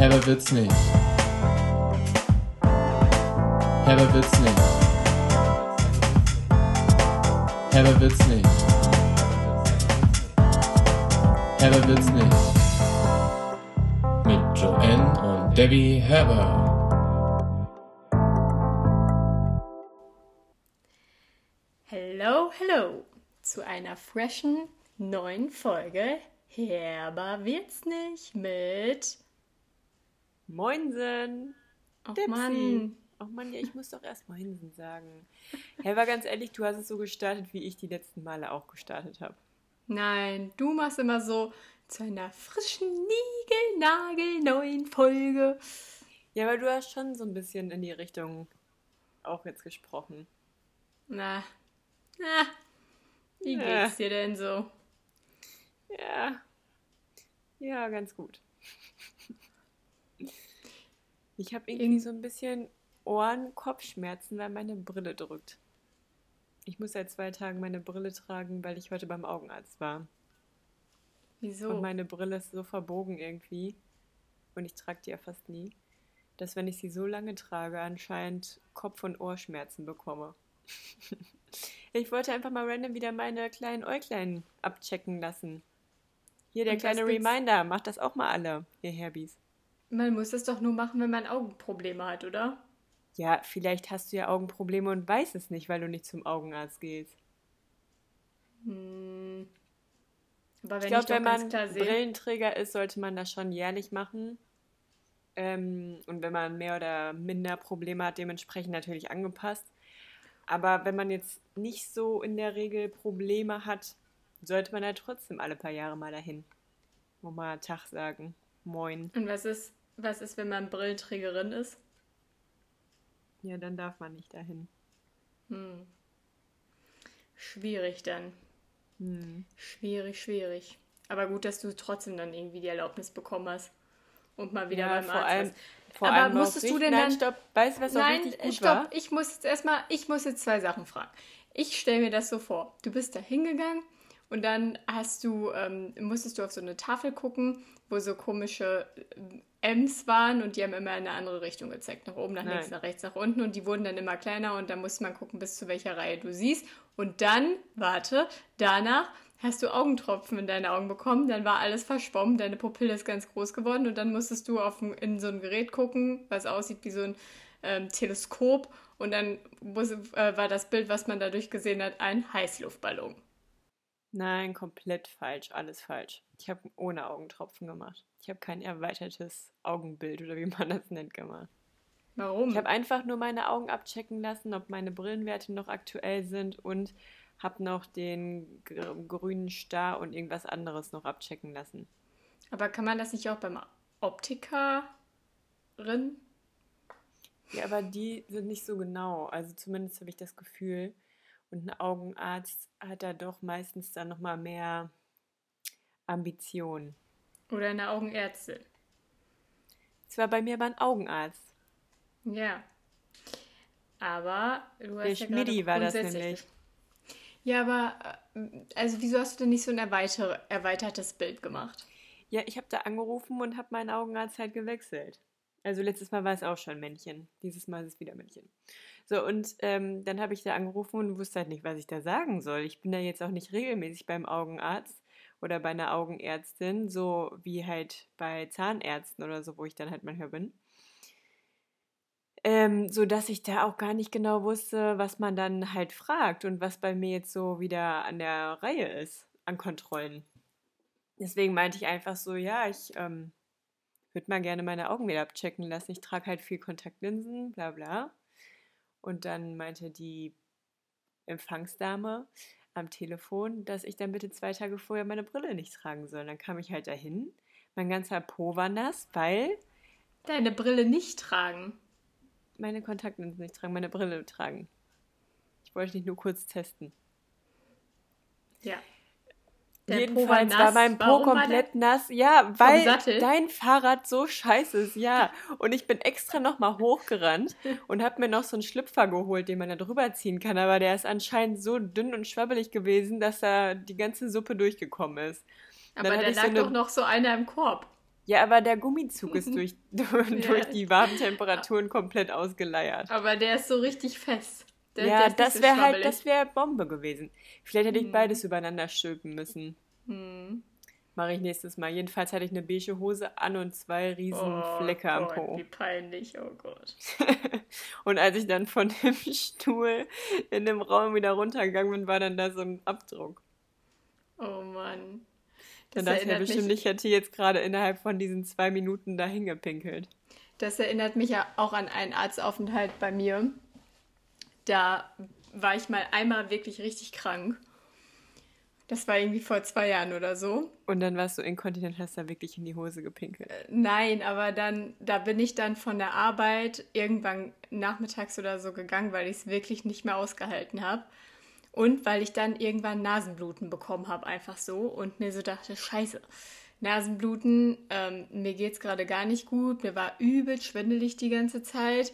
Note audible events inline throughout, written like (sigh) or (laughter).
Herber wird's nicht. Herber wird's nicht. Herber wird's nicht. Herber wird's nicht. Mit Joanne und Debbie Herber. Hello, hello zu einer freshen neuen Folge Herber wird's nicht mit Moinsen. Oh Dipsy. Mann. Oh Mann, ja, ich muss doch erst Moinsen sagen. Hey, war ganz ehrlich, du hast es so gestartet, wie ich die letzten Male auch gestartet habe. Nein, du machst immer so zu einer frischen, niegelnagelneuen Folge. Ja, aber du hast schon so ein bisschen in die Richtung auch jetzt gesprochen. Na, na, wie Ja. geht's dir denn so? Ja. Ja, ganz gut. Ich habe irgendwie Irgend- so ein bisschen Ohren-Kopfschmerzen, weil meine Brille drückt. Ich muss seit zwei Tagen meine Brille tragen, weil ich heute beim Augenarzt war. Wieso? Und meine Brille ist so verbogen irgendwie. Und ich trage die ja fast nie. Dass wenn ich sie so lange trage, anscheinend Kopf- und Ohrschmerzen bekomme. (laughs) ich wollte einfach mal random wieder meine kleinen Äuglein abchecken lassen. Hier der Und kleine? Reminder, macht das auch mal alle, ihr Herbies. Man muss das doch nur machen, wenn man Augenprobleme hat, oder? Ja, vielleicht hast du ja Augenprobleme und weißt es nicht, weil du nicht zum Augenarzt gehst. Hm. Aber wenn Ich glaube, wenn man Brillenträger ist, sollte man das schon jährlich machen. Ähm, und wenn man mehr oder minder Probleme hat, dementsprechend natürlich angepasst. Aber wenn man jetzt nicht so in der Regel Probleme hat, sollte man ja trotzdem alle paar Jahre mal dahin. Und mal Tag sagen. Moin. Und was ist, was ist, wenn man Brillenträgerin ist? Ja, dann darf man nicht dahin. Hm. Schwierig dann. Hm. Schwierig, schwierig. Aber gut, dass du trotzdem dann irgendwie die Erlaubnis bekommen hast. Und mal wieder Ja, beim vor Arzt allem, vor Aber allem auch musstest du denn Nein, dann- stopp. Weißt du, was auch Nein, richtig gut stopp. war? Ich muss jetzt erstmal, ich muss jetzt zwei Sachen fragen. Ich stelle mir das so vor. Du bist da hingegangen und dann hast du, ähm, musstest du auf so eine Tafel gucken, wo so komische M's waren und die haben immer in eine andere Richtung gezeigt. Nach oben, nach Nein. links, nach rechts, nach unten und die wurden dann immer kleiner und dann musste man gucken, bis zu welcher Reihe du siehst. Und dann, warte, danach hast du Augentropfen in deine Augen bekommen, dann war alles verschwommen, deine Pupille ist ganz groß geworden und dann musstest du auf ein, in so ein Gerät gucken, was aussieht wie so ein ähm, Teleskop und dann muss, äh, war das Bild, was man dadurch gesehen hat, ein Heißluftballon. Nein, komplett falsch, alles falsch. Ich habe ohne Augentropfen gemacht. Ich habe kein erweitertes Augenbild oder wie man das nennt gemacht. Warum? Ich habe einfach nur meine Augen abchecken lassen, ob meine Brillenwerte noch aktuell sind und habe noch den gr- grünen Star und irgendwas anderes noch abchecken lassen. Aber kann man das nicht auch beim Optikerin? Ja, aber die sind nicht so genau. Also zumindest habe ich das Gefühl. Und ein Augenarzt hat da doch meistens dann nochmal mehr Ambition. Oder eine Augenärztin? Es war bei mir aber ein Augenarzt. Ja. Aber du hast Der ja Schmidi war das nämlich. Ja, aber äh, also wieso hast du denn nicht so ein erweiter erweitertes Bild gemacht? Ja, ich habe da angerufen und habe meinen Augenarzt halt gewechselt. Also letztes Mal war es auch schon Männchen. Dieses Mal ist es wieder Männchen. So, und ähm, dann habe ich da angerufen und wusste halt nicht, was ich da sagen soll. Ich bin da jetzt auch nicht regelmäßig beim Augenarzt oder bei einer Augenärztin, so wie halt bei Zahnärzten oder so, wo ich dann halt manchmal bin. Ähm, so dass ich da auch gar nicht genau wusste, was man dann halt fragt und was bei mir jetzt so wieder an der Reihe ist an Kontrollen. Deswegen meinte ich einfach so, ja, ich ähm, würde mal gerne meine Augen wieder abchecken lassen. Ich trage halt viel Kontaktlinsen, bla bla. Und dann meinte die Empfangsdame am Telefon, dass ich dann bitte zwei Tage vorher meine Brille nicht tragen soll. Dann kam ich halt dahin. Mein ganzer Po war nass, weil Deine Brille nicht tragen. meine Kontaktlinsen nicht tragen, meine Brille tragen. Ich wollte nicht nur kurz testen. Ja. Jedenfalls war, mein Po komplett nass. Ja, weil dein Fahrrad so scheiße ist, ja. Und ich bin extra nochmal hochgerannt (laughs) und habe mir noch so einen Schlüpfer geholt, den man da drüber ziehen kann. Aber der ist anscheinend so dünn und schwabbelig gewesen, dass da die ganze Suppe durchgekommen ist. Der, aber da ich so lag eine- doch noch so einer im Korb. Ja, aber der Gummizug ist (laughs) durch, (laughs) durch Ja. die warmen Temperaturen komplett ausgeleiert. Aber der ist so richtig fest. Der, der ja, nicht das wäre halt, das wäre Bombe gewesen. Vielleicht hätte ich Hm. beides übereinander stülpen müssen. Hm. Mache ich nächstes Mal. Jedenfalls hatte ich eine beige Hose an und zwei riesen Oh Flecke am Po. Wie peinlich, oh Gott. (laughs) Und als ich dann von dem (laughs) Stuhl in dem Raum wieder runtergegangen bin, war dann da so ein Abdruck. Oh Mann. Dann Das dachte ich mir bestimmt, mich, ich hätte jetzt gerade innerhalb von diesen zwei Minuten da hingepinkelt. das erinnert mich ja auch an einen Arztaufenthalt bei mir. Da war ich mal einmal wirklich richtig krank. Das war irgendwie vor zwei Jahren oder so. Und dann warst du inkontinent, hast da wirklich in die Hose gepinkelt. Nein, aber dann, da bin ich dann von der Arbeit irgendwann nachmittags oder so gegangen, weil ich es wirklich nicht mehr ausgehalten habe. Und weil ich dann irgendwann Nasenbluten bekommen habe, einfach so. Und mir so dachte, scheiße, Nasenbluten, ähm, mir geht's gerade gar nicht gut. Mir war übel schwindelig die ganze Zeit.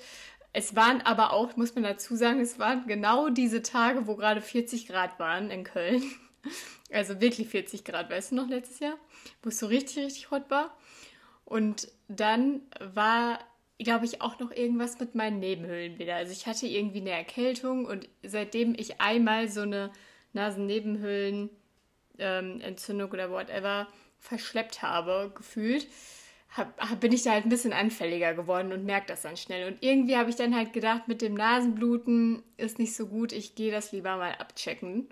Es waren aber auch, muss man dazu sagen, es waren genau diese Tage, wo gerade 40 Grad waren in Köln. (laughs) Also wirklich 40 Grad, weißt du noch, letztes Jahr? Wo es so richtig, richtig hot war. Und dann war, glaube ich, auch noch irgendwas mit meinen Nebenhöhlen wieder. Also ich hatte irgendwie eine Erkältung und seitdem ich einmal so eine Nasennebenhöhlen-Entzündung oder whatever verschleppt habe, gefühlt, hab, bin ich da halt ein bisschen anfälliger geworden und merke das dann schnell. Und irgendwie habe ich dann halt gedacht, mit dem Nasenbluten ist nicht so gut, ich gehe das lieber mal abchecken.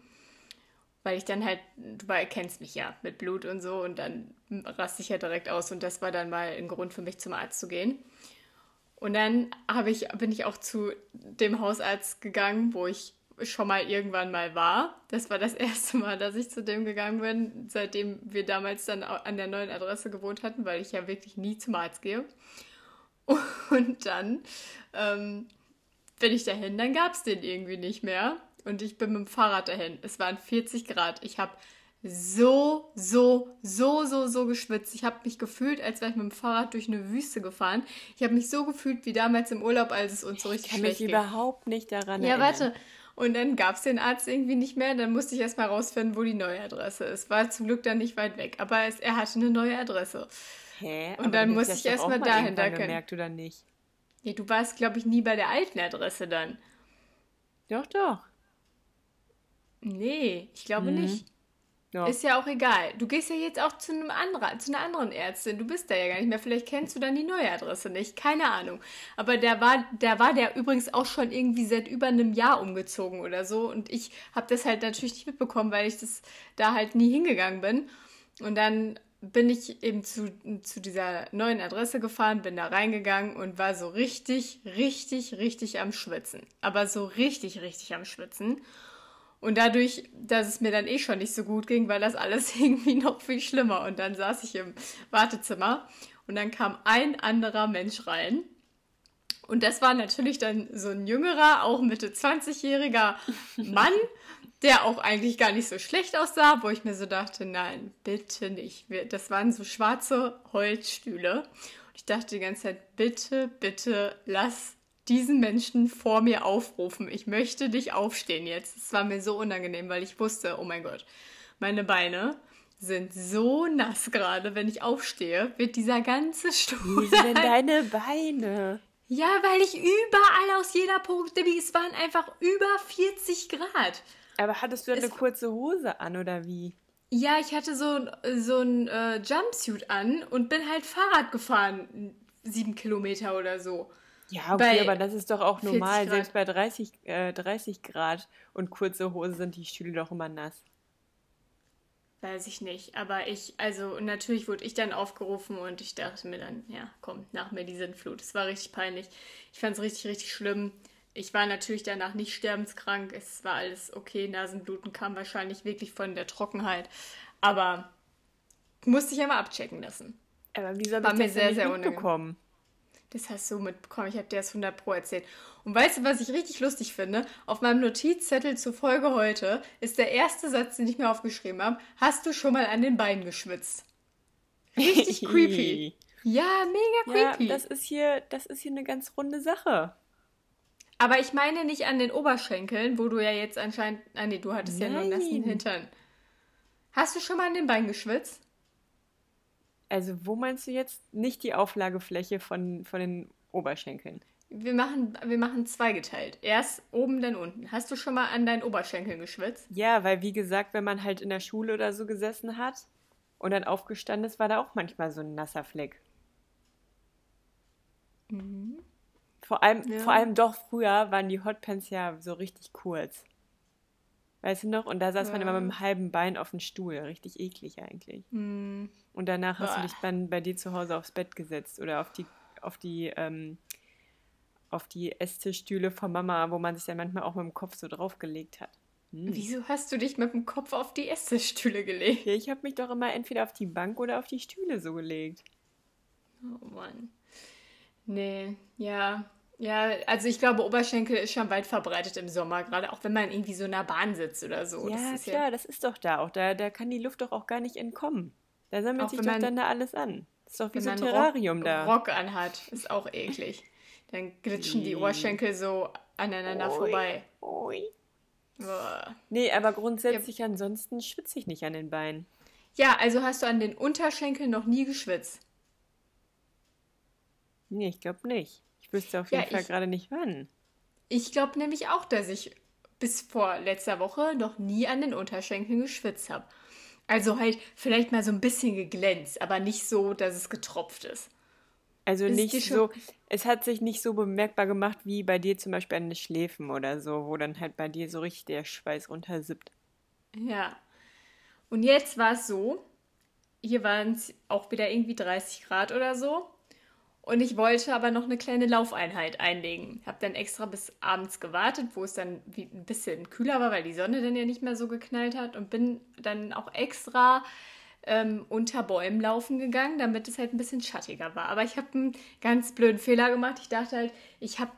Weil ich dann halt, du kennst mich ja mit Blut und so und dann raste ich ja direkt aus und das war dann mal ein Grund für mich zum Arzt zu gehen. Und dann ich, bin ich auch zu dem Hausarzt gegangen, wo ich schon mal irgendwann mal war. Das war das (laughs) erste Mal, dass ich zu dem gegangen bin, seitdem wir damals dann an der neuen Adresse gewohnt hatten, weil ich ja wirklich nie zum Arzt gehe. (laughs) Und dann ähm, bin ich dahin, dann gab es den irgendwie nicht mehr. Und ich bin mit dem Fahrrad dahin. Es waren 40 Grad. Ich habe so, so, so, so, so geschwitzt. Ich habe mich gefühlt, als wäre ich mit dem Fahrrad durch eine Wüste gefahren. Ich habe mich so gefühlt wie damals im Urlaub, als es uns so richtig Ich kann schlecht mich überhaupt nicht daran Ja, erinnern. warte. Und dann gab es den Arzt irgendwie nicht mehr. Dann musste ich erstmal rausfinden, wo die neue Adresse ist. War zum Glück dann nicht weit weg. Aber es, er hatte eine neue Adresse. Hä? Und Aber dann du musste ich das doch erst auch mal mal dahin, da können- gemerkt oder nicht? Ja, du warst, glaube ich, nie bei der alten Adresse dann. Doch, doch. Nee, ich glaube Mhm. nicht. Doch. Ist ja auch egal. Du gehst ja jetzt auch zu einem anderen, zu einer anderen Ärztin. Du bist da ja gar nicht mehr. Vielleicht kennst du dann die neue Adresse nicht. Keine Ahnung. Aber der war, der war der übrigens auch schon irgendwie seit über einem Jahr umgezogen oder so. Und ich habe das halt natürlich nicht mitbekommen, weil ich das da halt nie hingegangen bin. Und dann bin ich eben zu, zu dieser neuen Adresse gefahren, bin da reingegangen und war so richtig, richtig, richtig am Schwitzen. Aber so richtig, richtig am Schwitzen. Und dadurch, dass es mir dann eh schon nicht so gut ging, war das alles (laughs) irgendwie noch viel schlimmer. Und dann saß ich im Wartezimmer und dann kam ein anderer Mensch rein. Und das war natürlich dann so ein jüngerer, auch Mitte 20-jähriger (laughs) Mann, der auch eigentlich gar nicht so schlecht aussah, wo ich mir so dachte, nein, bitte nicht. Das waren so schwarze Holzstühle. Und ich dachte die ganze Zeit, bitte, bitte lass diesen Menschen vor mir aufrufen. Ich möchte dich aufstehen jetzt. Es war mir so unangenehm, weil ich wusste, oh mein Gott, meine Beine sind so nass gerade. Wenn ich aufstehe, wird dieser ganze Stuhl Wie sind denn (laughs) deine Beine? ja, weil ich überall aus jeder Punkt, Debbie, es waren einfach über 40 Grad. Aber hattest du eine Es- kurze Hose an oder wie? Ja, ich hatte so, so ein äh, Jumpsuit an und bin halt Fahrrad gefahren, sieben Kilometer oder so. Ja, okay, Bei aber das ist doch auch 40 normal. Selbst bei 30, äh, 30 Grad und kurze Hose sind die Stühle doch immer nass. Weiß ich nicht, aber ich, also natürlich wurde ich dann aufgerufen und ich dachte mir dann, ja, komm, nach mir die Sintflut. Es war richtig peinlich. Ich fand es richtig, richtig schlimm. Ich war natürlich danach nicht sterbenskrank. Es war alles okay. Nasenbluten kam wahrscheinlich wirklich von der Trockenheit. Aber musste ich einmal abchecken lassen. Aber wie soll War ich mir das sehr, denn nicht sehr unangenehm. Das hast du mitbekommen. Ich habe dir das 100 Pro erzählt. Und weißt du, was ich richtig lustig finde? Auf meinem Notizzettel zur Folge heute ist der erste Satz, den ich mir aufgeschrieben habe. Hast du schon mal an den Beinen geschwitzt? Richtig (laughs) creepy. Ja, mega Ja, creepy. das ist hier, das ist hier eine ganz runde Sache. Aber ich meine nicht an den Oberschenkeln, wo du ja jetzt anscheinend. Ah, nee, du hattest ja nur einen nassen Nein. Hintern. Hast du schon mal an den Beinen geschwitzt? Also wo meinst du jetzt nicht die Auflagefläche von, von den Oberschenkeln? Wir machen, wir machen zweigeteilt. Erst oben, dann unten. Hast du schon mal an deinen Oberschenkeln geschwitzt? Ja, weil wie gesagt, wenn man halt in der Schule oder so gesessen hat und dann aufgestanden ist, war da auch manchmal so ein nasser Fleck. Vor allem, Ja. vor allem doch früher waren die Hotpants ja so richtig kurz. Weißt du noch? Und da saß man immer Ja. mit dem halben Bein auf dem Stuhl. Richtig eklig eigentlich. Hm. Und danach hast du Boah. dich dann bei dir zu Hause aufs Bett gesetzt oder auf die, auf die, ähm, auf die Esstischstühle von Mama, wo man sich dann manchmal auch mit dem Kopf so draufgelegt hat. Hm. Wieso hast du dich mit dem Kopf auf die Esstischstühle gelegt? Ja, ich habe mich doch immer entweder auf die Bank oder auf die Stühle so gelegt. Oh Mann. Nee, ja. Ja, also ich glaube, Oberschenkel ist schon weit verbreitet im Sommer, gerade auch wenn man irgendwie so in der Bahn sitzt oder so. ja, das ist klar, das ist doch da auch. Da, da kann die Luft doch auch gar nicht entkommen. Da sammelt Auch sich doch man- dann da alles an. Das ist doch wie wenn so ein man Terrarium Rock, da. Rock anhat, ist auch eklig. Dann glitschen die. Oberschenkel so aneinander Ui. vorbei. Boah. Nee, aber grundsätzlich ansonsten schwitze ich nicht an den Beinen. Ja, also hast du an den Unterschenkeln noch nie geschwitzt. Nee, ich glaube nicht. Wüsste auf Ja, jeden Fall ich- gerade nicht wann. Ich glaube nämlich auch, dass ich bis vor letzter Woche noch nie an den Unterschenkeln geschwitzt habe. Also halt vielleicht mal so ein bisschen geglänzt, aber nicht so, dass es getropft ist. Also Ist nicht so, es hat sich nicht so bemerkbar gemacht wie bei dir zum Beispiel an den Schläfen oder so, wo dann halt bei dir so richtig der Schweiß runtersippt. Ja. Und jetzt war es so, hier waren es auch wieder irgendwie 30 Grad oder so. Und ich wollte aber noch eine kleine Laufeinheit einlegen. Habe dann extra bis abends gewartet, wo es dann ein bisschen kühler war, weil die Sonne dann ja nicht mehr so geknallt hat. Und bin dann auch extra ähm, unter Bäumen laufen gegangen, damit es halt ein bisschen schattiger war. Aber ich habe einen ganz blöden Fehler gemacht. Ich dachte halt, ich habe,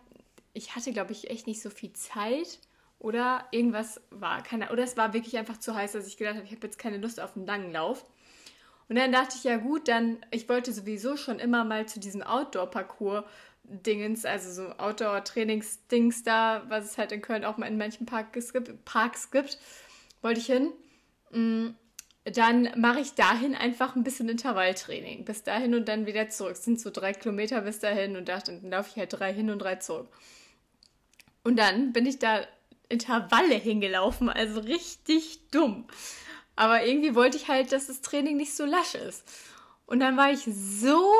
ich hatte, glaube ich, echt nicht so viel Zeit. Oder irgendwas war, keine, oder es war wirklich einfach zu heiß, dass ich gedacht habe, ich habe jetzt keine Lust auf einen langen Lauf. Und dann dachte ich, ja gut, dann, ich wollte sowieso schon immer mal zu diesem Outdoor-Parcours-Dingens, also so Outdoor-Trainings-Dings da, was es halt in Köln auch mal in manchen Parks gibt, Parks gibt, wollte ich hin. Mm, Dann mache ich dahin einfach ein bisschen Intervalltraining. Bis dahin und dann wieder zurück. Es sind so drei Kilometer bis dahin und dachte, dann laufe ich halt drei hin und drei zurück. Und dann bin ich da Intervalle hingelaufen, also richtig dumm. Aber irgendwie wollte ich halt, dass das Training nicht so lasch ist. Und dann war ich so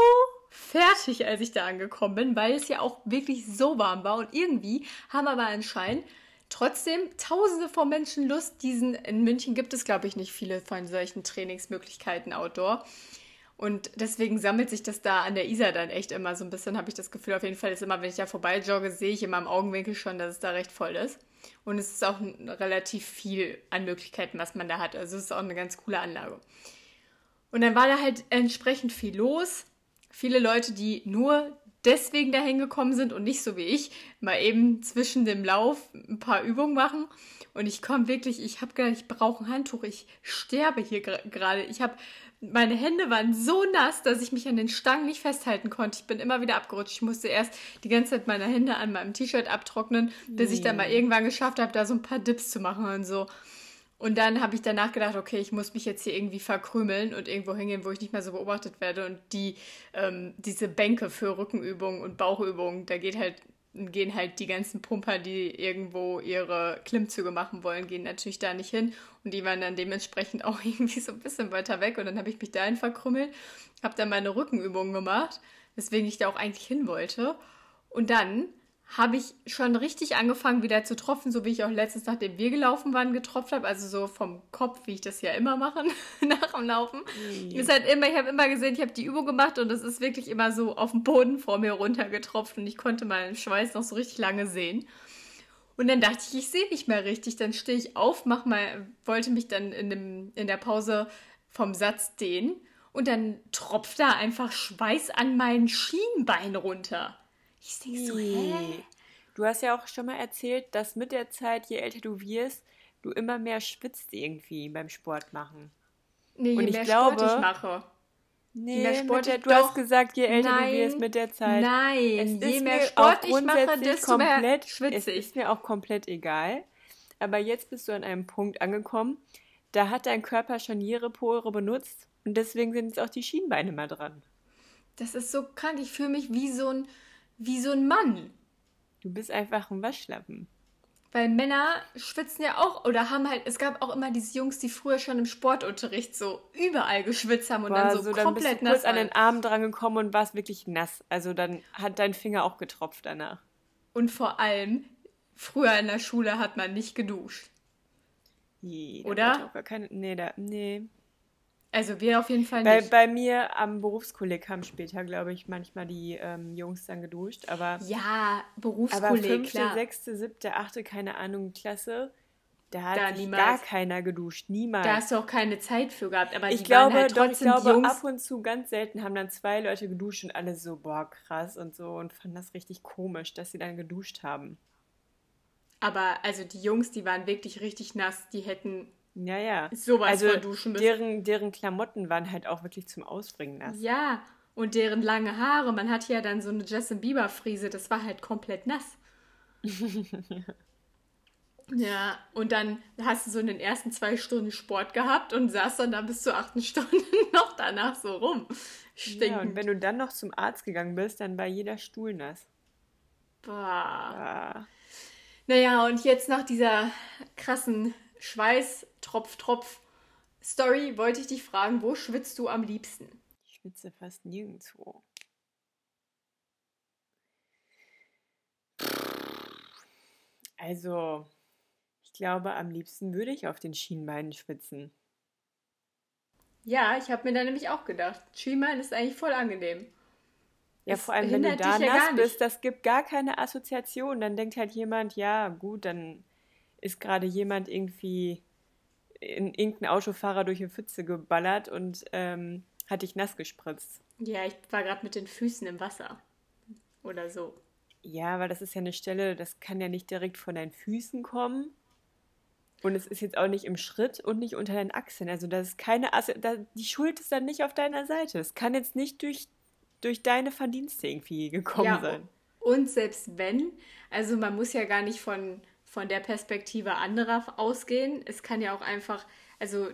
fertig, als ich da angekommen bin, weil es ja auch wirklich so warm war. Und irgendwie haben aber anscheinend trotzdem tausende von Menschen Lust, diesen, in München gibt es, glaube ich, nicht viele von solchen Trainingsmöglichkeiten outdoor. Und deswegen sammelt sich das da an der Isar dann echt immer so ein bisschen, habe ich das Gefühl. Auf jeden Fall ist immer, wenn ich da vorbei jogge, sehe ich immer im Augenwinkel schon, dass es da recht voll ist. Und es ist auch relativ viel an Möglichkeiten, was man da hat. Also es ist auch eine ganz coole Anlage. Und dann war da halt entsprechend viel los. Viele Leute, die nur deswegen dahin gekommen sind und nicht so wie ich, mal eben zwischen dem Lauf ein paar Übungen machen. Und ich komme wirklich, ich habe gedacht, ich brauche ein Handtuch. Ich sterbe hier gerade. Ich habe, meine Hände waren so nass, dass ich mich an den Stangen nicht festhalten konnte. Ich bin immer wieder abgerutscht. Ich musste erst die ganze Zeit meine Hände an meinem T-Shirt abtrocknen, bis ich dann mal irgendwann geschafft habe, da so ein paar Dips zu machen und so. Und dann habe ich danach gedacht, okay, ich muss mich jetzt hier irgendwie verkrümeln und irgendwo hingehen, wo ich nicht mehr so beobachtet werde. Und die, ähm, diese Bänke für Rückenübungen und Bauchübungen, da geht halt, gehen halt die ganzen Pumper, die irgendwo ihre Klimmzüge machen wollen, gehen natürlich da nicht hin. Und die waren dann dementsprechend (laughs) auch irgendwie so ein bisschen weiter weg. Und dann habe ich mich dahin verkrümmelt, habe dann meine Rückenübungen gemacht, weswegen ich da auch eigentlich hin wollte. Und dann habe ich schon richtig angefangen wieder zu tropfen, so wie ich auch letztens, nachdem wir gelaufen waren, getropft habe. Also so vom Kopf, wie ich das ja immer mache (laughs) nach dem Laufen. Ist halt immer, ich habe immer gesehen, ich habe die Übung gemacht und es ist wirklich immer so auf dem Boden vor mir runtergetropft und ich konnte meinen Schweiß noch so richtig lange sehen. Und dann dachte ich, ich sehe nicht mehr richtig. Dann stehe ich auf, mach mal, wollte mich dann in, dem, in der Pause vom Satz dehnen und dann tropft da einfach Schweiß an mein Schienbein runter. Ich denke so, hä? Du hast ja auch schon mal erzählt, dass mit der Zeit, je älter du wirst, du immer mehr schwitzt irgendwie beim Sport machen. Nee, je Und ich mehr glaube- Sport ich mache. Nee, mehr mit Sport der, du hast doch- gesagt, je älter Nein, du wirst mit der Zeit. Nein, Es je ist mehr mir Sport auch ich mache, desto mehr komplett, schwitze Es ich. ist mir auch komplett egal. Aber jetzt bist du an einem Punkt angekommen, da hat dein Körper schon jede Pore benutzt Und deswegen sind jetzt auch die Schienbeine mal dran. Das ist so krank. Ich fühle mich wie so ein, wie so ein Mann. Du bist einfach ein Waschlappen. Weil Männer schwitzen ja auch oder haben halt, es gab auch immer diese Jungs, die früher schon im Sportunterricht so überall geschwitzt haben und Boah, dann so, so dann bist du komplett kurz nass an den Arm dran gekommen und warst wirklich nass. Also dann hat dein Finger auch getropft danach. Und vor allem, früher in der Schule hat man nicht geduscht. Da Oder? keine, nee, da, nee. Also wir auf jeden Fall Bei, nicht. bei mir am Berufskolleg haben später, glaube ich, manchmal die ähm, Jungs dann geduscht. Aber, ja, aber Berufskolleg, fünfte, klar. sechste, siebte, achte, keine Ahnung, Klasse, da hat Da sich niemals. gar keiner geduscht. Niemals. Da hast du auch keine Zeit für gehabt, aber ich die waren glaube, halt doch, ich glaube, Jungs. ab und zu ganz selten haben dann zwei Leute geduscht und alle so, boah, krass und so und fanden das richtig komisch, dass sie dann geduscht haben. Aber also die Jungs, die waren wirklich richtig nass, die hätten Ja, ja. sowas also von duschen müssen. deren, deren Klamotten waren halt auch wirklich zum Ausbringen nass. Ja, und deren lange Haare, man hatte ja dann so eine Justin Bieber Frise, das war halt komplett nass. (laughs) ja, und dann hast du so in den ersten zwei Stunden Sport gehabt und saß dann da bis zur achten Stunde (laughs) noch danach so rum. Ja, Stinkend. und wenn du dann noch zum Arzt gegangen bist, dann war jeder Stuhl nass. Boah. Ah. Naja, und jetzt nach dieser krassen Schweiß-Tropf-Tropf-Story wollte ich dich fragen, wo schwitzt du am liebsten? Ich schwitze fast nirgendwo. Also, ich glaube, am liebsten würde ich auf den Schienbeinen schwitzen. Ja, ich habe mir da nämlich auch gedacht, Schienbein ist eigentlich voll angenehm. Ja, Es vor allem, wenn du da ja nass nicht. bist, das gibt gar keine Assoziation. Dann denkt halt jemand, ja, gut, dann ist gerade jemand irgendwie in irgendein Autofahrer durch eine Pfütze geballert und ähm, hat dich nass gespritzt. Ja, ich war gerade mit den Füßen im Wasser. Oder so. Ja, weil das ist ja eine Stelle, das kann ja nicht direkt von deinen Füßen kommen. Und es ist jetzt auch nicht im Schritt und nicht unter deinen Achseln. Also das ist keine Asso da, die Schuld ist dann nicht auf deiner Seite. Es kann jetzt nicht durch, durch deine Verdienste irgendwie gekommen ja, sein. Und selbst wenn, also man muss ja gar nicht von, von der Perspektive anderer ausgehen. Es kann ja auch einfach, also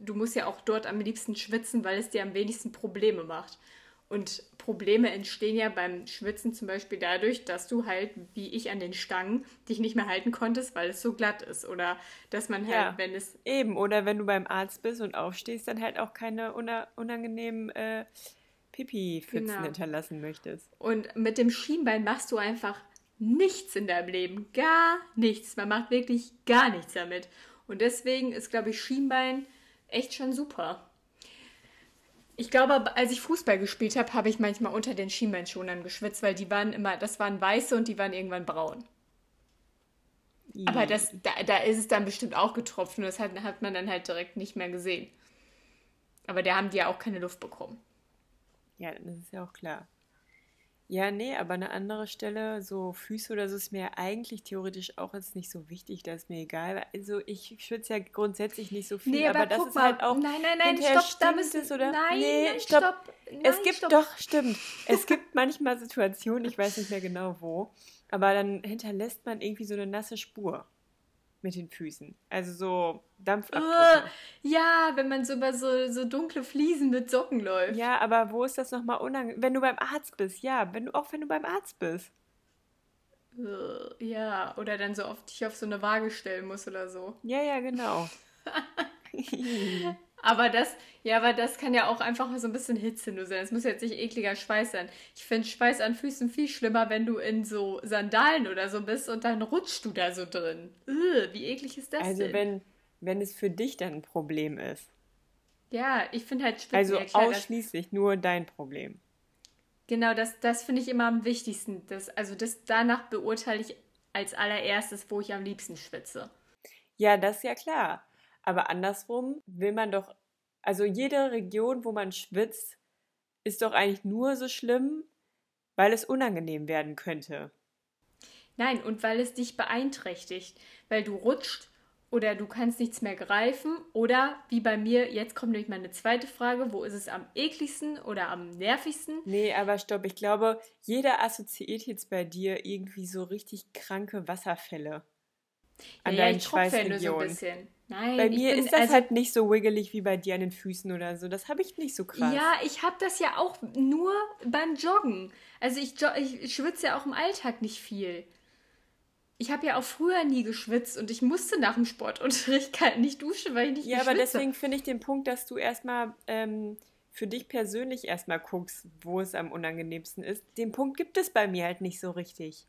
du musst ja auch dort am liebsten schwitzen, weil es dir am wenigsten Probleme macht. Und Probleme entstehen ja beim Schwitzen zum Beispiel dadurch, dass du halt, wie ich an den Stangen, dich nicht mehr halten konntest, weil es so glatt ist. Oder dass man halt, Ja. wenn es Eben, oder wenn du beim Arzt bist und aufstehst, dann halt auch keine una unangenehmen äh, Pipi-Pfützen Genau. hinterlassen möchtest. Und mit dem Schienbein machst du einfach nichts in deinem Leben. Gar nichts. Man macht wirklich gar nichts damit. Und deswegen ist, glaube ich, Schienbein echt schon super. Ich glaube, als ich Fußball gespielt habe, habe ich manchmal unter den Schienbeinschonern geschwitzt, weil die waren immer, das waren weiße und die waren irgendwann braun. Aber das, da, da ist es dann bestimmt auch getropft und das hat, hat man dann halt direkt nicht mehr gesehen. Aber da haben die ja auch keine Luft bekommen. Ja, das ist ja auch klar. Ja, nee, aber eine andere Stelle, so Füße oder so, ist mir eigentlich theoretisch auch jetzt nicht so wichtig, da ist mir egal. Also ich schwitze ja grundsätzlich nicht so viel, Nee, aber, aber das ist mal. halt auch. nein, nein, nein, stopp, da müssen es, oder? Nein, nee, nein, stopp. stopp. Nein, es gibt stopp. doch, stimmt. Es gibt manchmal Situationen, ich weiß nicht mehr genau wo, aber dann hinterlässt man irgendwie so eine nasse Spur mit den Füßen. Also so Dampfabdrücke. Äh, ja, wenn man so über so, so dunkle Fliesen mit Socken läuft. Ja, aber wo ist das nochmal unangenehm? Wenn du beim Arzt bist, ja, wenn du auch wenn du beim Arzt bist. Ja, oder dann so oft dich auf so eine Waage stellen muss oder so. Ja, ja, genau. (laughs) (laughs) Aber das, ja, aber das kann ja auch einfach mal so ein bisschen Hitze nur sein. Es muss jetzt nicht ekliger Schweiß sein. Ich finde Schweiß an Füßen viel schlimmer, wenn du in so Sandalen oder so bist und dann rutschst du da so drin. Äh, wie eklig ist das Also denn? wenn, wenn es für dich dann ein Problem ist. ja, ich finde halt Schwitzen, Also ausschließlich nur dein Problem. Genau, das, das finde ich immer am wichtigsten. Das, also das danach beurteile ich als allererstes, wo ich am liebsten schwitze. Ja, das ist ja klar. Aber andersrum will man doch, also jede Region, wo man schwitzt, ist doch eigentlich nur so schlimm, weil es unangenehm werden könnte. Nein, und weil es dich beeinträchtigt, weil du rutscht oder du kannst nichts mehr greifen oder wie bei mir, jetzt kommt nämlich meine zweite Frage, wo ist es am ekligsten oder am nervigsten? Nee, aber stopp, ich glaube, jeder assoziiert jetzt bei dir irgendwie so richtig kranke Wasserfälle. An ja, deinen ich tropfe ja nur so ein Schweißregionen. bisschen. Nein, Bei mir bin, ist das also, halt nicht so wiggelig wie bei dir an den Füßen oder so. Das habe ich nicht so krass. Ja, ich habe das ja auch nur beim Joggen. Also ich, jo ich schwitze ja auch im Alltag nicht viel. Ich habe ja auch früher nie geschwitzt und ich musste nach dem Sportunterricht kalt (laughs) nicht duschen, weil ich nicht Ja, aber deswegen finde ich den Punkt, dass du erstmal ähm, für dich persönlich erstmal guckst, wo es am unangenehmsten ist. Den Punkt gibt es bei mir halt nicht so richtig.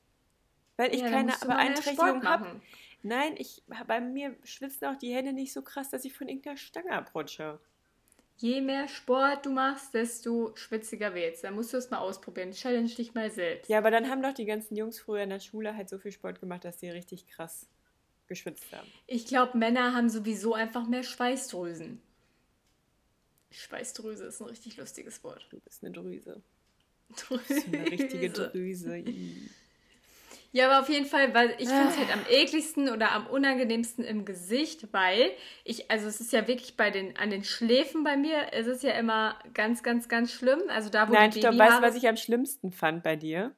Weil ich Ja, keine Beeinträchtigung habe. Nein, ich, bei mir schwitzen auch die Hände nicht so krass, dass ich von irgendeiner Stange abrutsche. Je mehr Sport du machst, desto schwitziger wird's. Dann musst du es mal ausprobieren. Challenge dich mal selbst. Ja, aber dann haben doch die ganzen Jungs früher in der Schule halt so viel Sport gemacht, dass sie richtig krass geschwitzt haben. Ich glaube, Männer haben sowieso einfach mehr Schweißdrüsen. Schweißdrüse ist ein richtig lustiges Wort. Du bist eine Drüse. (laughs) Drüse. Eine richtige Drüse. Ja, aber auf jeden Fall, weil ich finde es halt Ah. am ekligsten oder am unangenehmsten im Gesicht, weil ich, also es ist ja wirklich bei den, an den Schläfen bei mir, es ist ja immer ganz, ganz, ganz schlimm. Also da, wo Nein, die stopp, weißt du, Babyhaare- was ich am schlimmsten fand bei dir?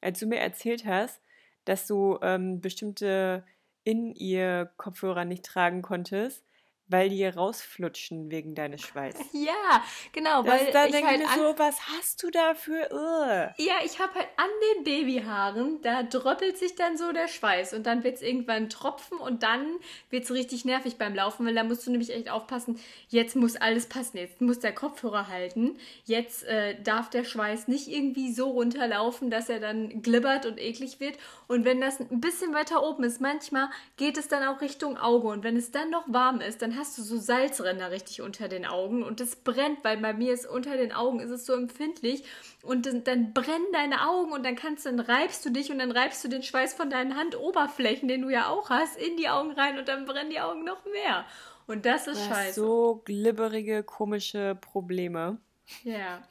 Als du mir erzählt hast, dass du ähm, bestimmte In-Ear-Kopfhörer nicht tragen konntest, weil die rausflutschen wegen deines Schweißes. (laughs) Ja, genau, Das, weil da ich denke halt ich so, was hast du da für Irr? Ja, ich habe halt an den Babyhaaren, da dröppelt sich dann so der Schweiß und dann wird es irgendwann tropfen und dann wird es richtig nervig beim Laufen, weil da musst du nämlich echt aufpassen, jetzt muss alles passen, jetzt muss der Kopfhörer halten, jetzt äh, darf der Schweiß nicht irgendwie so runterlaufen, dass er dann glibbert und eklig wird und wenn das ein bisschen weiter oben ist, manchmal geht es dann auch Richtung Auge und wenn es dann noch warm ist, dann hast du so Salzränder richtig unter den Augen und es brennt, weil bei mir ist unter den Augen ist es so empfindlich und dann, dann brennen deine Augen und dann kannst dann reibst du dich und dann reibst du den Schweiß von deinen Handoberflächen, den du ja auch hast, in die Augen rein und dann brennen die Augen noch mehr. Und das ist Du hast scheiße. so glibberige, komische Probleme. Ja.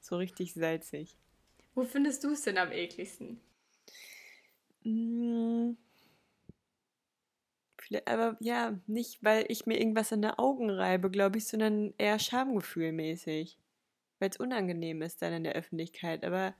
So richtig salzig. Wo findest du es denn am ekligsten? Mm. Vielleicht- Aber ja, nicht, weil ich mir irgendwas in die Augen reibe, glaube ich, sondern eher schamgefühlmäßig. Weil es unangenehm ist dann in der Öffentlichkeit. Aber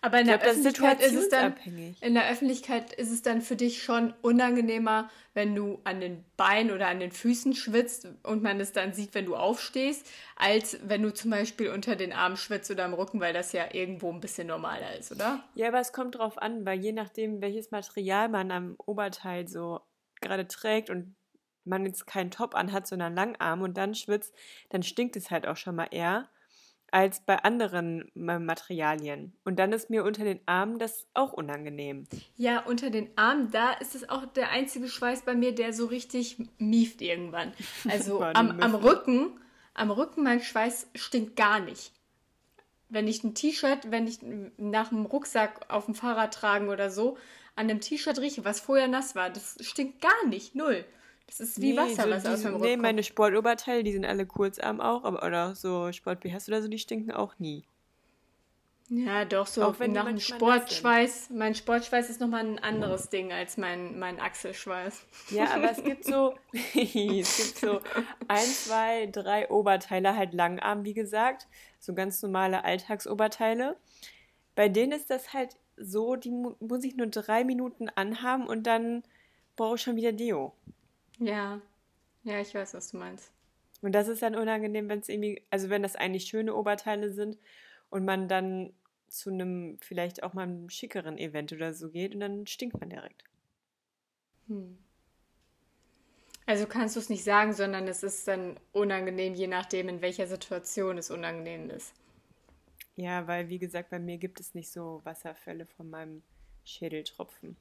Aber in der ist Öffentlichkeit ist es dann in der Öffentlichkeit ist es dann für dich schon unangenehmer, wenn du an den Beinen oder an den Füßen schwitzt und man es dann sieht, wenn du aufstehst, als wenn du zum Beispiel unter den Armen schwitzt oder am Rücken, weil das ja irgendwo ein bisschen normaler ist, oder? Ja, aber es kommt drauf an, weil je nachdem, welches Material man am Oberteil so gerade trägt und man jetzt keinen Top anhat, sondern Langarm und dann schwitzt, dann stinkt es halt auch schon mal eher als bei anderen äh, Materialien. Und dann ist mir unter den Armen das auch unangenehm. Ja, unter den Armen, da ist es auch der einzige Schweiß bei mir, der so richtig mieft irgendwann. (laughs) Also am, am. Rücken, am Rücken mein Schweiß stinkt gar nicht. Wenn ich ein T-Shirt, wenn ich nach dem Rucksack auf dem Fahrrad tragen oder so, an dem T-Shirt rieche, was vorher nass war, das stinkt gar nicht, null. Das ist wie Nee, Wasser, so was aus diese- dem Nee, Rücken meine. Sportoberteile, die sind alle kurzarm auch, aber oder so Sport-BHs oder so, die stinken auch nie. Ja, doch, so Auch wenn die nach dem. Sportschweiß. Mein Sportschweiß ist nochmal ein anderes Ding als mein, mein Achselschweiß. Ja, aber es gibt so, (laughs) (laughs) es gibt so ein, zwei, drei Oberteile, halt Langarm, wie gesagt, so ganz normale Alltagsoberteile. Bei denen ist das halt so, die mu muss ich nur drei Minuten anhaben und dann brauche ich schon wieder Deo. Ja, ja, ich weiß, was du meinst. Und das ist dann unangenehm, wenn es irgendwie, also wenn das eigentlich schöne Oberteile sind und man dann zu einem vielleicht auch mal einem schickeren Event oder so geht und dann stinkt man direkt. Hm. Also kannst du es nicht sagen, sondern es ist dann unangenehm, je nachdem, in welcher Situation es unangenehm ist. Ja, weil wie gesagt, bei mir gibt es nicht so Wasserfälle von meinem Schädeltropfen.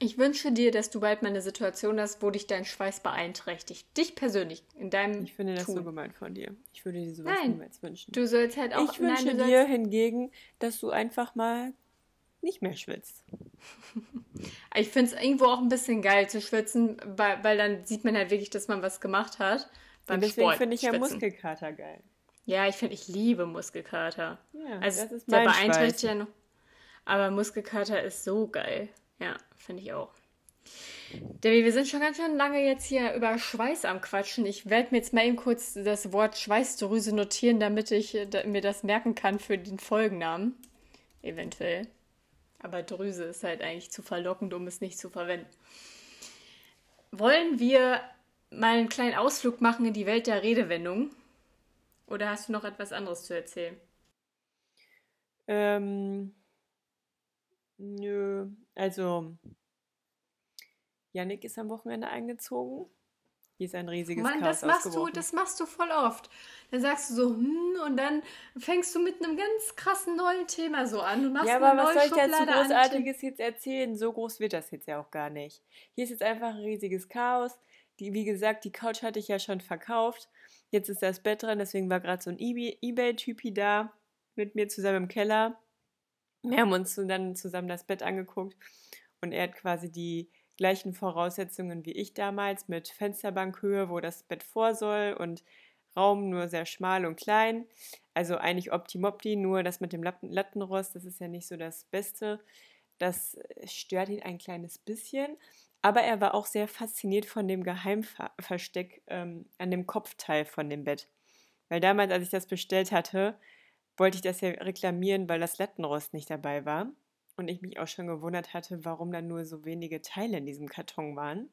Ich wünsche dir, dass du bald mal eine Situation hast, wo dich dein Schweiß beeinträchtigt. Dich persönlich, in deinem Ich finde das so Tun. gemeint von dir. Ich würde dir sowas Nein. niemals wünschen. Du sollst halt auch... ich wünsche nein, dir sollst, hingegen, dass du einfach mal nicht mehr schwitzt. (laughs) Ich finde es irgendwo auch ein bisschen geil zu schwitzen, weil, weil dann sieht man halt wirklich, dass man was gemacht hat. Beim Und deswegen finde ich ja. Muskelkater geil. Ja, ich finde, ich liebe Muskelkater. Ja, Also das ist der beeinträchtigt ja noch. Aber Muskelkater ist so geil. Ja, finde ich auch. Debbie, wir sind schon ganz schön lange jetzt hier über Schweiß am Quatschen. Ich werde mir jetzt mal eben kurz das Wort Schweißdrüse notieren, damit ich mir das merken kann für den Folgennamen. Eventuell. Aber Drüse ist halt eigentlich zu verlockend, um es nicht zu verwenden. wollen wir mal einen kleinen Ausflug machen in die Welt der Redewendungen? Oder hast du noch etwas anderes zu erzählen? Ähm, nö, also Yannick ist am Wochenende eingezogen. Hier ist ein riesiges Mann, Chaos das machst du, das machst du voll oft. Dann sagst du so, hm, und dann fängst du mit einem ganz krassen neuen Thema so an. Du machst Ja, eine aber was neue soll ich dazu an Themen. Großartiges jetzt erzählen? So groß wird das jetzt ja auch gar nicht. Hier ist jetzt einfach ein riesiges Chaos. Die, wie gesagt, die Couch hatte ich ja schon verkauft. Jetzt ist das Bett dran, deswegen war gerade so ein eBay- Ebay-Typi da mit mir zusammen im Keller. Wir haben uns dann zusammen das Bett angeguckt und er hat quasi die gleichen Voraussetzungen wie ich damals mit Fensterbankhöhe, wo das Bett vor soll und Raum nur sehr schmal und klein. Also eigentlich optimopti, nur das mit dem Latten Lattenrost, das ist ja nicht so das Beste. Das stört ihn ein kleines bisschen. Aber er war auch sehr fasziniert von dem Geheimversteck ähm, an dem Kopfteil von dem Bett. Weil damals, als ich das bestellt hatte, wollte ich das ja reklamieren, weil das Lattenrost nicht dabei war. Und ich mich auch schon gewundert hatte, warum da nur so wenige Teile in diesem Karton waren.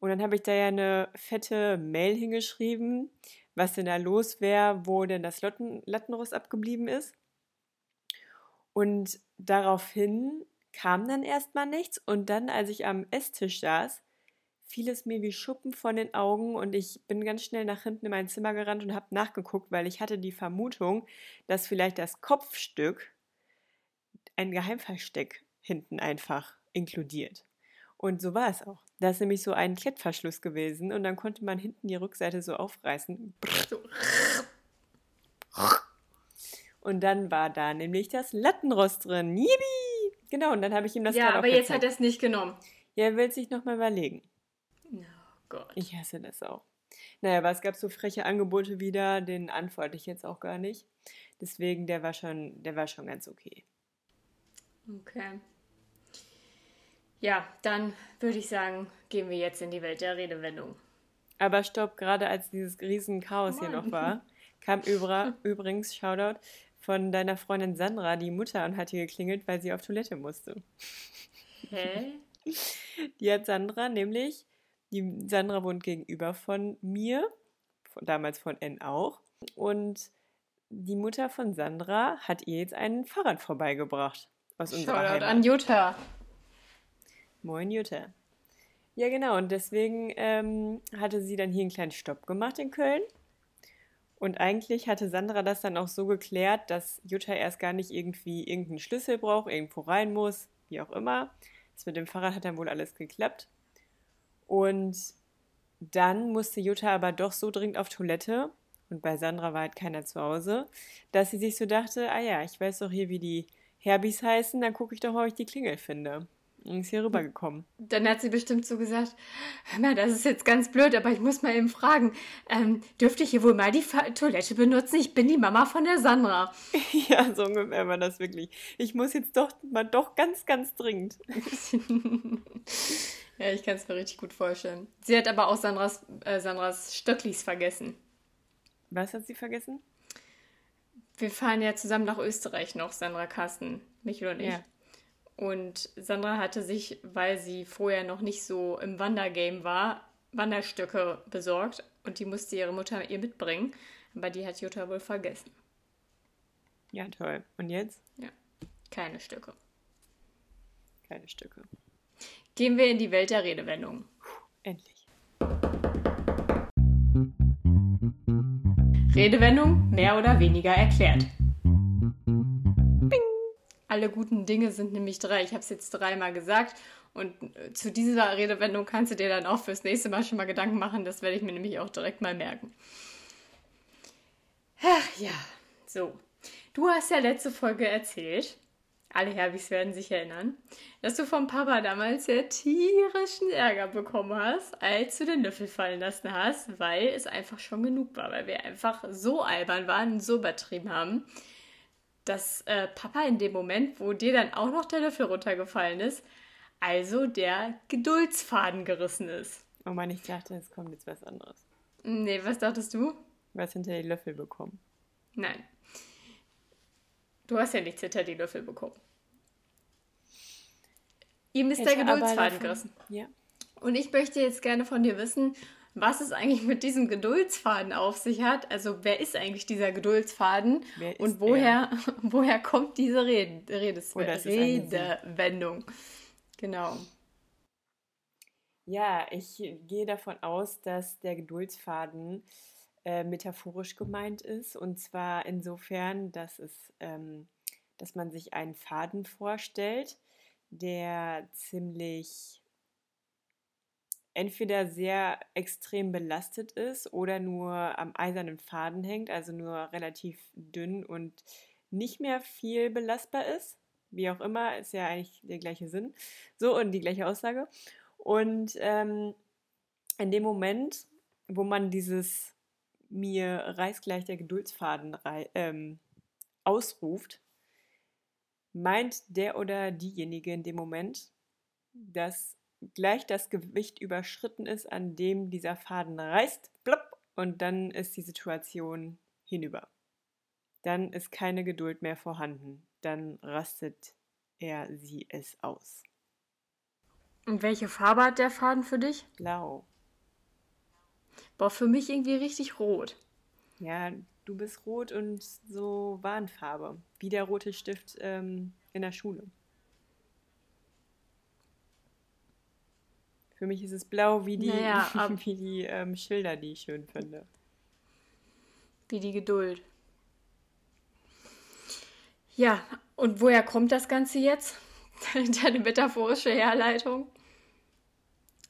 Und dann habe ich da ja eine fette Mail hingeschrieben, was denn da los wäre, wo denn das Latten Lattenrost abgeblieben ist. Und daraufhin kam dann erstmal nichts. Und dann, als ich am Esstisch saß, fiel es mir wie Schuppen von den Augen und ich bin ganz schnell nach hinten in mein Zimmer gerannt und habe nachgeguckt, weil ich hatte die Vermutung, dass vielleicht das Kopfstück ein Geheimversteck hinten einfach inkludiert. Und so war es auch. Da ist nämlich so ein Klettverschluss gewesen und dann konnte man hinten die Rückseite so aufreißen. Und dann war da nämlich das Lattenrost drin. Yippie! Genau, und dann habe ich ihm das ja, aber jetzt hat er es nicht genommen. Ja, er will sich nochmal überlegen. Oh Gott. Ich hasse das auch. Naja, aber es gab so freche Angebote wieder, den antworte ich jetzt auch gar nicht. Deswegen, der war schon, der war schon ganz okay. Okay. Ja, dann würde ich sagen, gehen wir jetzt in die Welt der Redewendung. Aber stopp, gerade als dieses riesen Chaos hier Mann. noch war, kam (laughs) übrigens, Shoutout, von deiner Freundin Sandra, die Mutter, und hat hier geklingelt, weil sie auf Toilette musste. Hä? (laughs) Die hat Sandra nämlich, die Sandra wohnt gegenüber von mir, von, damals von N auch. Und die Mutter von Sandra hat ihr jetzt ein Fahrrad vorbeigebracht. Aus unserer Shoutout Heimat. an Jutta. Moin Jutta. Ja, genau. Und deswegen ähm, hatte sie dann hier einen kleinen Stopp gemacht in Köln. Und eigentlich hatte Sandra das dann auch so geklärt, dass Jutta erst gar nicht irgendwie irgendeinen Schlüssel braucht, irgendwo rein muss, wie auch immer. Das mit dem Fahrrad hat dann wohl alles geklappt. Und dann musste Jutta aber doch so dringend auf Toilette, und bei Sandra war halt keiner zu Hause, dass sie sich so dachte, ah ja, ich weiß doch hier, wie die Herbis heißen, dann gucke ich doch ob ich die Klingel finde. Und ist hier rübergekommen. Dann hat sie bestimmt so gesagt, hör mal, das ist jetzt ganz blöd, aber ich muss mal eben fragen, ähm, dürfte ich hier wohl mal die Fa Toilette benutzen? Ich bin die Mama von der Sandra. (laughs) Ja, so ungefähr war das wirklich. Ich muss jetzt doch mal doch ganz, ganz dringend. (laughs) ja, ich kann es mir richtig gut vorstellen. Sie hat aber auch Sandras, äh, Sandras Stöcklis vergessen. Was hat sie vergessen? Wir fahren ja zusammen nach Österreich noch, Sandra Carsten, Michael und ich. Ja. Und Sandra hatte sich, weil sie vorher noch nicht so im Wandergame war, Wanderstöcke besorgt und die musste ihre Mutter ihr mitbringen. Aber die hat Jutta wohl vergessen. Ja, toll. Und jetzt? Keine Stücke. Keine Stücke. Gehen wir in die Welt der Redewendungen. Endlich. Redewendung mehr oder weniger erklärt. Alle guten Dinge sind nämlich drei. Ich habe es jetzt dreimal gesagt. Und äh, zu dieser Redewendung kannst du dir dann auch fürs nächste Mal schon mal Gedanken machen. Das werde ich mir nämlich auch direkt mal merken. Ach ja, so. Du hast ja letzte Folge erzählt, alle Herbis werden sich erinnern, dass du vom Papa damals sehr tierischen Ärger bekommen hast, als du den Löffel fallen lassen hast, weil es einfach schon genug war, weil wir einfach so albern waren und so übertrieben haben, dass äh, Papa in dem Moment, wo dir dann auch noch der Löffel runtergefallen ist, also der Geduldsfaden gerissen ist. Oh Mann, ich dachte, es kommt jetzt was anderes. Nee, was dachtest du? Was hinter die Löffel bekommen. Nein. Du hast ja nichts hinter die Löffel bekommen. Ihm ist der Hätte aber Geduldsfaden gerissen. Ja. Und ich möchte jetzt gerne von dir wissen, was es eigentlich mit diesem Geduldsfaden auf sich hat. Also wer ist eigentlich dieser Geduldsfaden Wer und woher, (laughs) woher kommt diese Rede, Redes Sie? Redewendung? Genau. Ja, ich gehe davon aus, dass der Geduldsfaden äh, metaphorisch gemeint ist. Und zwar insofern, dass es, ähm, dass man sich einen Faden vorstellt, der ziemlich entweder sehr extrem belastet ist oder nur am eisernen Faden hängt, also nur relativ dünn und nicht mehr viel belastbar ist. Wie auch immer, ist ja eigentlich der gleiche Sinn. So und die gleiche Aussage. Und ähm, in dem Moment, wo man dieses mir reißt gleich der Geduldsfaden ähm, ausruft, meint der oder diejenige in dem Moment, dass gleich das Gewicht überschritten ist, an dem dieser Faden reißt, plopp, und dann ist die Situation hinüber. Dann ist keine Geduld mehr vorhanden. Dann rastet er sie es aus. Und welche Farbe hat der Faden für dich? Blau. Boah, für mich irgendwie richtig rot. Ja, du bist rot und so Warnfarbe. Wie der rote Stift ähm, in der Schule. Für mich ist es blau wie die, naja, (laughs) wie die ähm, Schilder, die ich schön finde. Wie die Geduld. Ja, und woher kommt das Ganze jetzt? (laughs) Deine metaphorische Herleitung?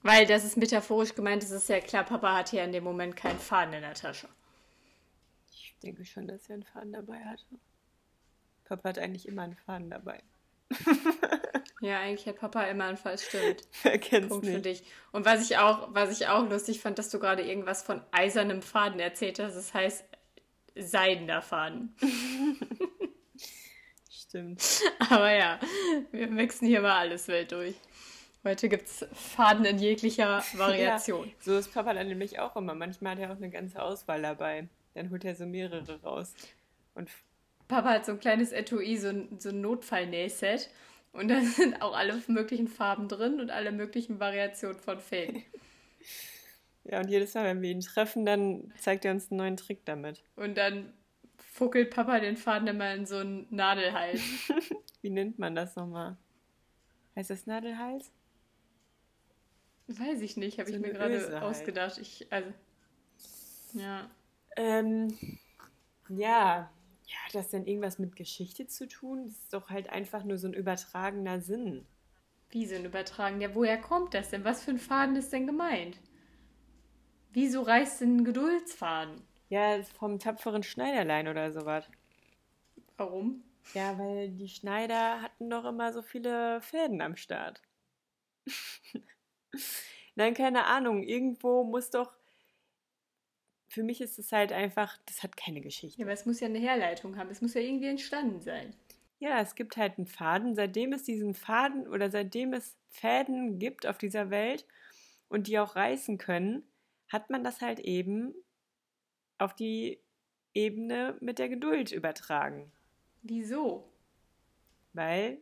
Weil das ist metaphorisch gemeint, das ist ja klar, Papa hat hier in dem Moment keinen Faden in der Tasche. Ich denke schon, dass er einen Faden dabei hatte. Papa hat eigentlich immer einen Faden dabei. (laughs) Ja, eigentlich hat Papa immer einen Fall, stimmt. (laughs) Wer kennt's Punkt nicht. für dich. Und was ich auch, was ich auch lustig fand, dass du gerade irgendwas von eisernem Faden erzählt hast. Das heißt seidener Faden. (laughs) Stimmt. (laughs) Aber ja, wir mixen hier mal alles Welt durch. Heute gibt es Faden in jeglicher Variation. Ja, so ist Papa dann nämlich auch immer. Manchmal hat er auch eine ganze Auswahl dabei. Dann holt er so mehrere raus. Und Papa hat so ein kleines Etui, so ein, so ein Notfallnähset. Und da sind auch alle möglichen Farben drin und alle möglichen Variationen von Fäden. Ja, und jedes Mal, wenn wir ihn treffen, dann zeigt er uns einen neuen Trick damit. Und dann fuckelt Papa den Faden immer in so einen Nadelhals. (laughs) Wie nennt man das nochmal? Heißt das Nadelhals? Weiß ich nicht, habe So ich mir gerade halt. ausgedacht. Ich, also, ja. Ähm, ja. Ja, hat das denn irgendwas mit Geschichte zu tun? Das ist doch halt einfach nur so ein übertragener Sinn. Wie so ein Übertragen? Ja, woher kommt das denn? Was für ein Faden ist denn gemeint? Wieso reißt denn ein Geduldsfaden? Ja, vom tapferen Schneiderlein oder sowas. Warum? Ja, weil die Schneider hatten doch immer so viele Fäden am Start. (laughs) Nein, keine Ahnung. Irgendwo muss doch. Für mich ist es halt einfach, das hat keine Geschichte. Ja, aber es muss ja eine Herleitung haben. Es muss ja irgendwie entstanden sein. Ja, es gibt halt einen Faden. Seitdem es diesen Faden oder seitdem es Fäden gibt auf dieser Welt und die auch reißen können, hat man das halt eben auf die Ebene mit der Geduld übertragen. Wieso? Weil,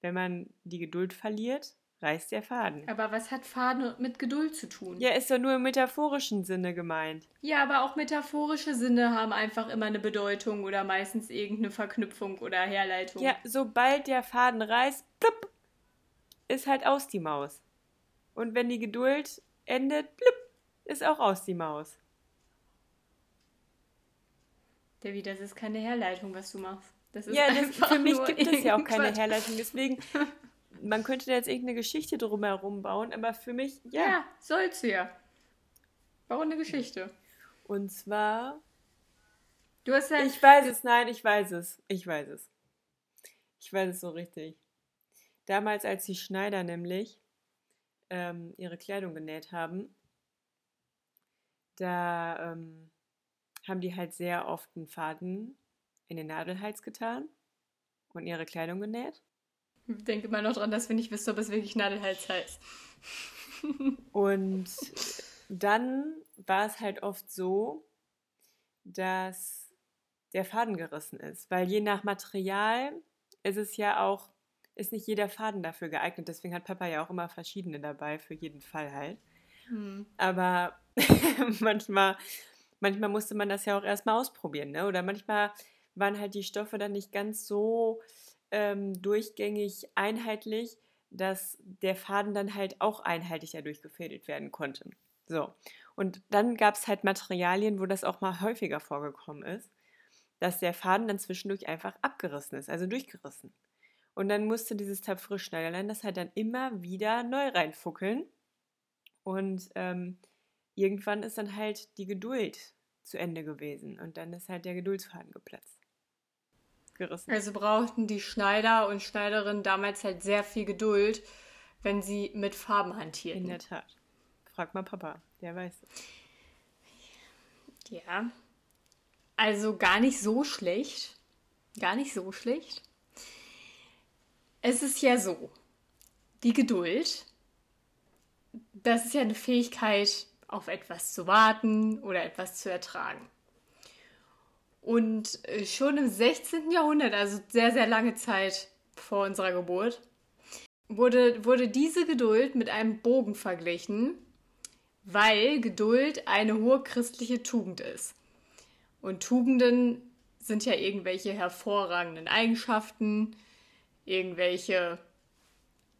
wenn man die Geduld verliert, reißt der Faden. Aber was hat Faden mit Geduld zu tun? Ja, ist doch nur im metaphorischen Sinne gemeint. Ja, aber auch metaphorische Sinne haben einfach immer eine Bedeutung oder meistens irgendeine Verknüpfung oder Herleitung. Ja, sobald der Faden reißt, plupp, ist halt aus die Maus. Und wenn die Geduld endet, plupp, ist auch aus die Maus. Debbie, das ist keine Herleitung, was du machst. Das ist Ja, das, für mich gibt es ja auch keine. Herleitung. Deswegen, (laughs) man könnte da jetzt irgendeine Geschichte drumherum bauen, aber für mich, ja. Ja, sollst du ja. Warum eine Geschichte? Und zwar, Du hast ja. ich weiß es, nein, ich weiß es. Ich weiß es. Ich weiß es so richtig. Damals, als die Schneider nämlich ähm, ihre Kleidung genäht haben, da ähm, haben die halt sehr oft einen Faden in den Nadelhals getan und ihre Kleidung genäht. Denke mal noch dran, dass wir nicht wissen, ob es wirklich Nadelhals heißt. Und dann war es halt oft so, dass der Faden gerissen ist, weil je nach Material ist es ja auch, ist nicht jeder Faden dafür geeignet. Deswegen hat Papa ja auch immer verschiedene dabei, für jeden Fall halt. Hm. Aber (laughs) manchmal, manchmal musste man das ja auch erstmal ausprobieren, ne? Oder manchmal waren halt die Stoffe dann nicht ganz so ähm, durchgängig einheitlich, dass der Faden dann halt auch einheitlicher durchgefädelt werden konnte. So. Und dann gab es halt Materialien, wo das auch mal häufiger vorgekommen ist, dass der Faden dann zwischendurch einfach abgerissen ist, also durchgerissen. Und dann musste dieses Tapfrischschneiderlein das halt dann immer wieder neu reinfuckeln. Und ähm, irgendwann ist dann halt die Geduld zu Ende gewesen. Und dann ist halt der Geduldsfaden geplatzt. Gerissen. Also brauchten die Schneider und Schneiderinnen damals halt sehr viel Geduld, wenn sie mit Farben hantierten. In der Tat. Frag mal Papa, der weiß es. Ja. Also gar nicht so schlecht. Gar nicht so schlecht. Es ist ja so, die Geduld, das ist ja eine Fähigkeit, auf etwas zu warten oder etwas zu ertragen. Und äh, schon im 16. Jahrhundert, also sehr, sehr lange Zeit vor unserer Geburt, wurde, wurde diese Geduld mit einem Bogen verglichen, weil Geduld eine hohe christliche Tugend ist. Und Tugenden sind ja irgendwelche hervorragenden Eigenschaften, irgendwelche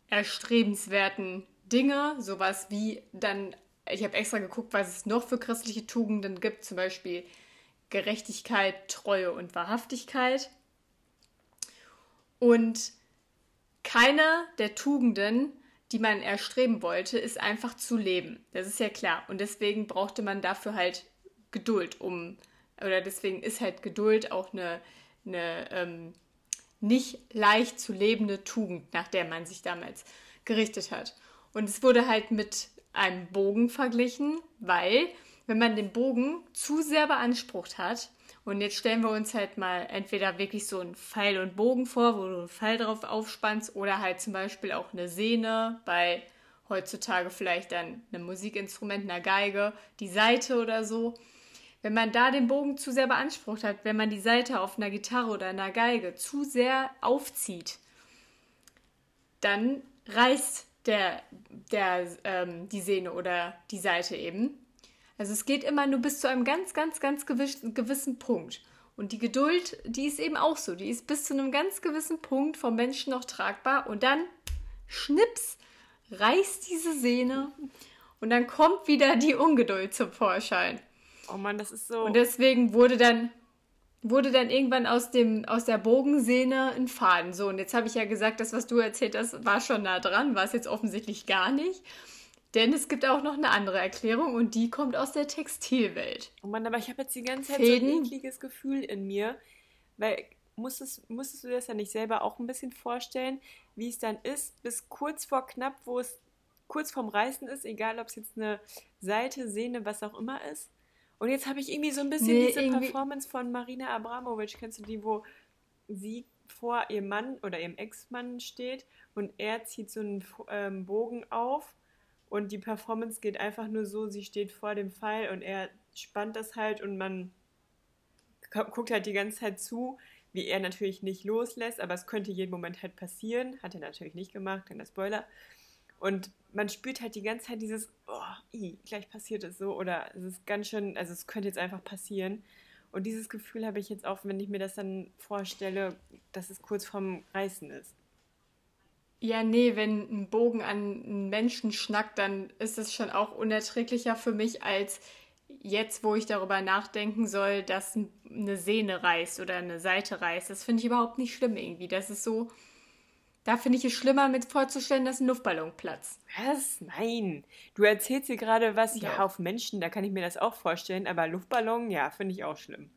erstrebenswerten Dinge, sowas wie dann, ich habe extra geguckt, was es noch für christliche Tugenden gibt, zum Beispiel Gerechtigkeit, Treue und Wahrhaftigkeit. Und keine der Tugenden, die man erstreben wollte, ist einfach zu leben. Das ist ja klar. Und deswegen brauchte man dafür halt Geduld, um, oder deswegen ist halt Geduld auch eine, eine ähm, nicht leicht zu lebende Tugend, nach der man sich damals gerichtet hat. Und es wurde halt mit einem Bogen verglichen, weil wenn man den Bogen zu sehr beansprucht hat, und jetzt stellen wir uns halt mal entweder wirklich so einen Pfeil und Bogen vor, wo du einen Pfeil drauf aufspannst, oder halt zum Beispiel auch eine Sehne bei heutzutage vielleicht dann einem Musikinstrument, einer Geige, die Seite oder so. Wenn man da den Bogen zu sehr beansprucht hat, wenn man die Seite auf einer Gitarre oder einer Geige zu sehr aufzieht, dann reißt der, der, ähm, die Sehne oder die Seite eben. Also es geht immer nur bis zu einem ganz, ganz, ganz gewissen, gewissen Punkt. Und die Geduld, die ist eben auch so. Die ist bis zu einem ganz gewissen Punkt vom Menschen noch tragbar. Und dann, schnips, reißt diese Sehne und dann kommt wieder die Ungeduld zum Vorschein. Oh Mann, das ist so. Und deswegen wurde dann, wurde dann irgendwann aus, dem, aus der Bogensehne ein Faden. So, und jetzt habe ich ja gesagt, das, was du erzählt hast, war schon nah dran, war es jetzt offensichtlich gar nicht. Denn es gibt auch noch eine andere Erklärung und die kommt aus der Textilwelt. Oh Mann, aber ich habe jetzt die ganze Zeit Fäden. so ein ekliges Gefühl in mir, weil musstest, musstest du das ja nicht selber auch ein bisschen vorstellen, wie es dann ist, bis kurz vor knapp, wo es kurz vorm Reißen ist, egal ob es jetzt eine Seite, Sehne, was auch immer ist. Und jetzt habe ich irgendwie so ein bisschen Nee, diese irgendwie- Performance von Marina Abramovic, kennst du die, wo sie vor ihrem Mann oder ihrem Ex-Mann steht und er zieht so einen ähm, Bogen auf und die Performance geht einfach nur so, sie steht vor dem Pfeil und er spannt das halt und man gu- guckt halt die ganze Zeit zu, wie er natürlich nicht loslässt, aber es könnte jeden Moment halt passieren. Hat er natürlich nicht gemacht, kleiner Spoiler. Und man spürt halt die ganze Zeit dieses, oh, i, gleich passiert es so oder es ist ganz schön, also es könnte jetzt einfach passieren. Und dieses Gefühl habe ich jetzt auch, wenn ich mir das dann vorstelle, dass es kurz vorm Reißen ist. Ja, nee, wenn ein Bogen an einen Menschen schnackt, dann ist es schon auch unerträglicher für mich als jetzt, wo ich darüber nachdenken soll, dass eine Sehne reißt oder eine Seite reißt. Das finde ich überhaupt nicht schlimm irgendwie. Das ist so, da finde ich es schlimmer, mit vorzustellen, dass ein Luftballon platzt. Was? Nein. Du erzählst hier gerade was, ja, Ja. auf Menschen, da kann ich mir das auch vorstellen, aber Luftballon, ja, finde ich auch schlimm.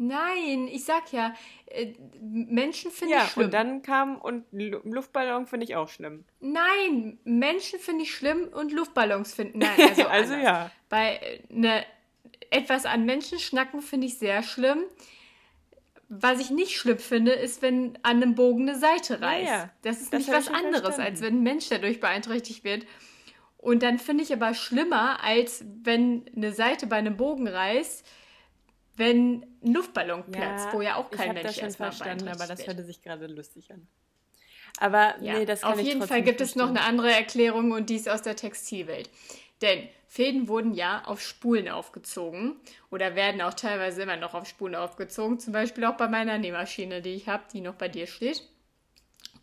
Nein, ich sag ja, äh, Menschen finde Ja, ich schlimm. und dann kam, und Lu- Luftballon finde ich auch schlimm. Nein, Menschen finde ich schlimm und Luftballons finden. Nein, (laughs) also, Also anders. ja. Bei äh, ne, etwas an Menschen schnacken finde ich sehr schlimm. Was ich nicht schlimm finde, ist, wenn an einem Bogen eine Seite reißt. ja. Das ist Das nicht was anderes, verstanden. als wenn ein Mensch dadurch beeinträchtigt wird. Und dann finde ich aber schlimmer, als wenn eine Seite bei einem Bogen reißt, wenn ein Luftballon platzt, wo ja auch ich kein hab Mensch das schon erstmal verstanden, aber das hörte sich gerade lustig an. Aber Ja, nee, das kann auf ich jeden Fall gibt es noch eine andere Erklärung und die ist aus der Textilwelt. Denn Fäden wurden ja auf Spulen aufgezogen oder werden auch teilweise immer noch auf Spulen aufgezogen. Zum Beispiel auch bei meiner Nähmaschine, die ich habe, die noch bei dir steht.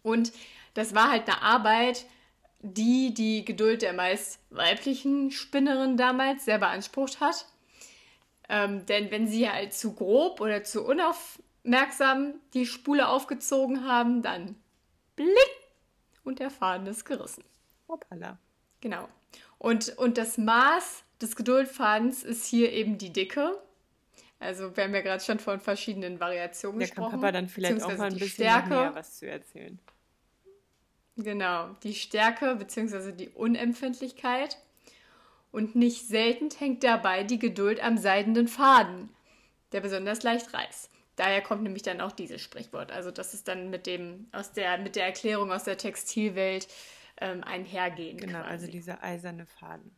Und das war halt eine Arbeit, die die Geduld der meist weiblichen Spinnerin damals sehr beansprucht hat. Ähm, denn wenn sie halt zu grob oder zu unaufmerksam die Spule aufgezogen haben, dann blick und der Faden ist gerissen. Hoppala. Genau. Und, und das Maß des Geduldfadens ist hier eben die Dicke. Also wir haben ja gerade schon von verschiedenen Variationen Da kann gesprochen. Papa dann vielleicht auch mal ein bisschen Stärke. mehr was zu erzählen. Genau, die Stärke bzw. die Unempfindlichkeit. Und nicht selten hängt dabei die Geduld am seidenen Faden, der besonders leicht reißt. Daher kommt nämlich dann auch dieses Sprichwort. Also das ist dann mit dem aus der mit der Erklärung aus der Textilwelt ähm, einhergehend. Genau, quasi. also dieser eiserne Faden.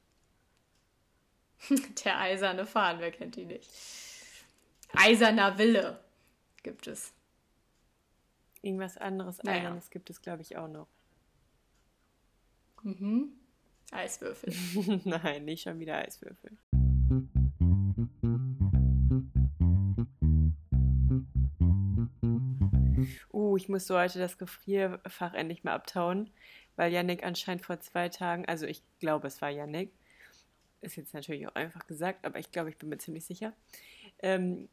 (laughs) Der eiserne Faden, wer kennt ihn nicht? Eiserner Wille gibt es. Irgendwas anderes Naja. Eisernes gibt es, glaube ich, auch noch. Eiswürfel. (laughs) Nein, nicht schon wieder Eiswürfel. Uh, ich musste heute das Gefrierfach endlich mal abtauen, weil Yannick anscheinend vor zwei Tagen, also ich glaube, es war Yannick, ist jetzt natürlich auch einfach gesagt, aber ich glaube, ich bin mir ziemlich sicher, ähm,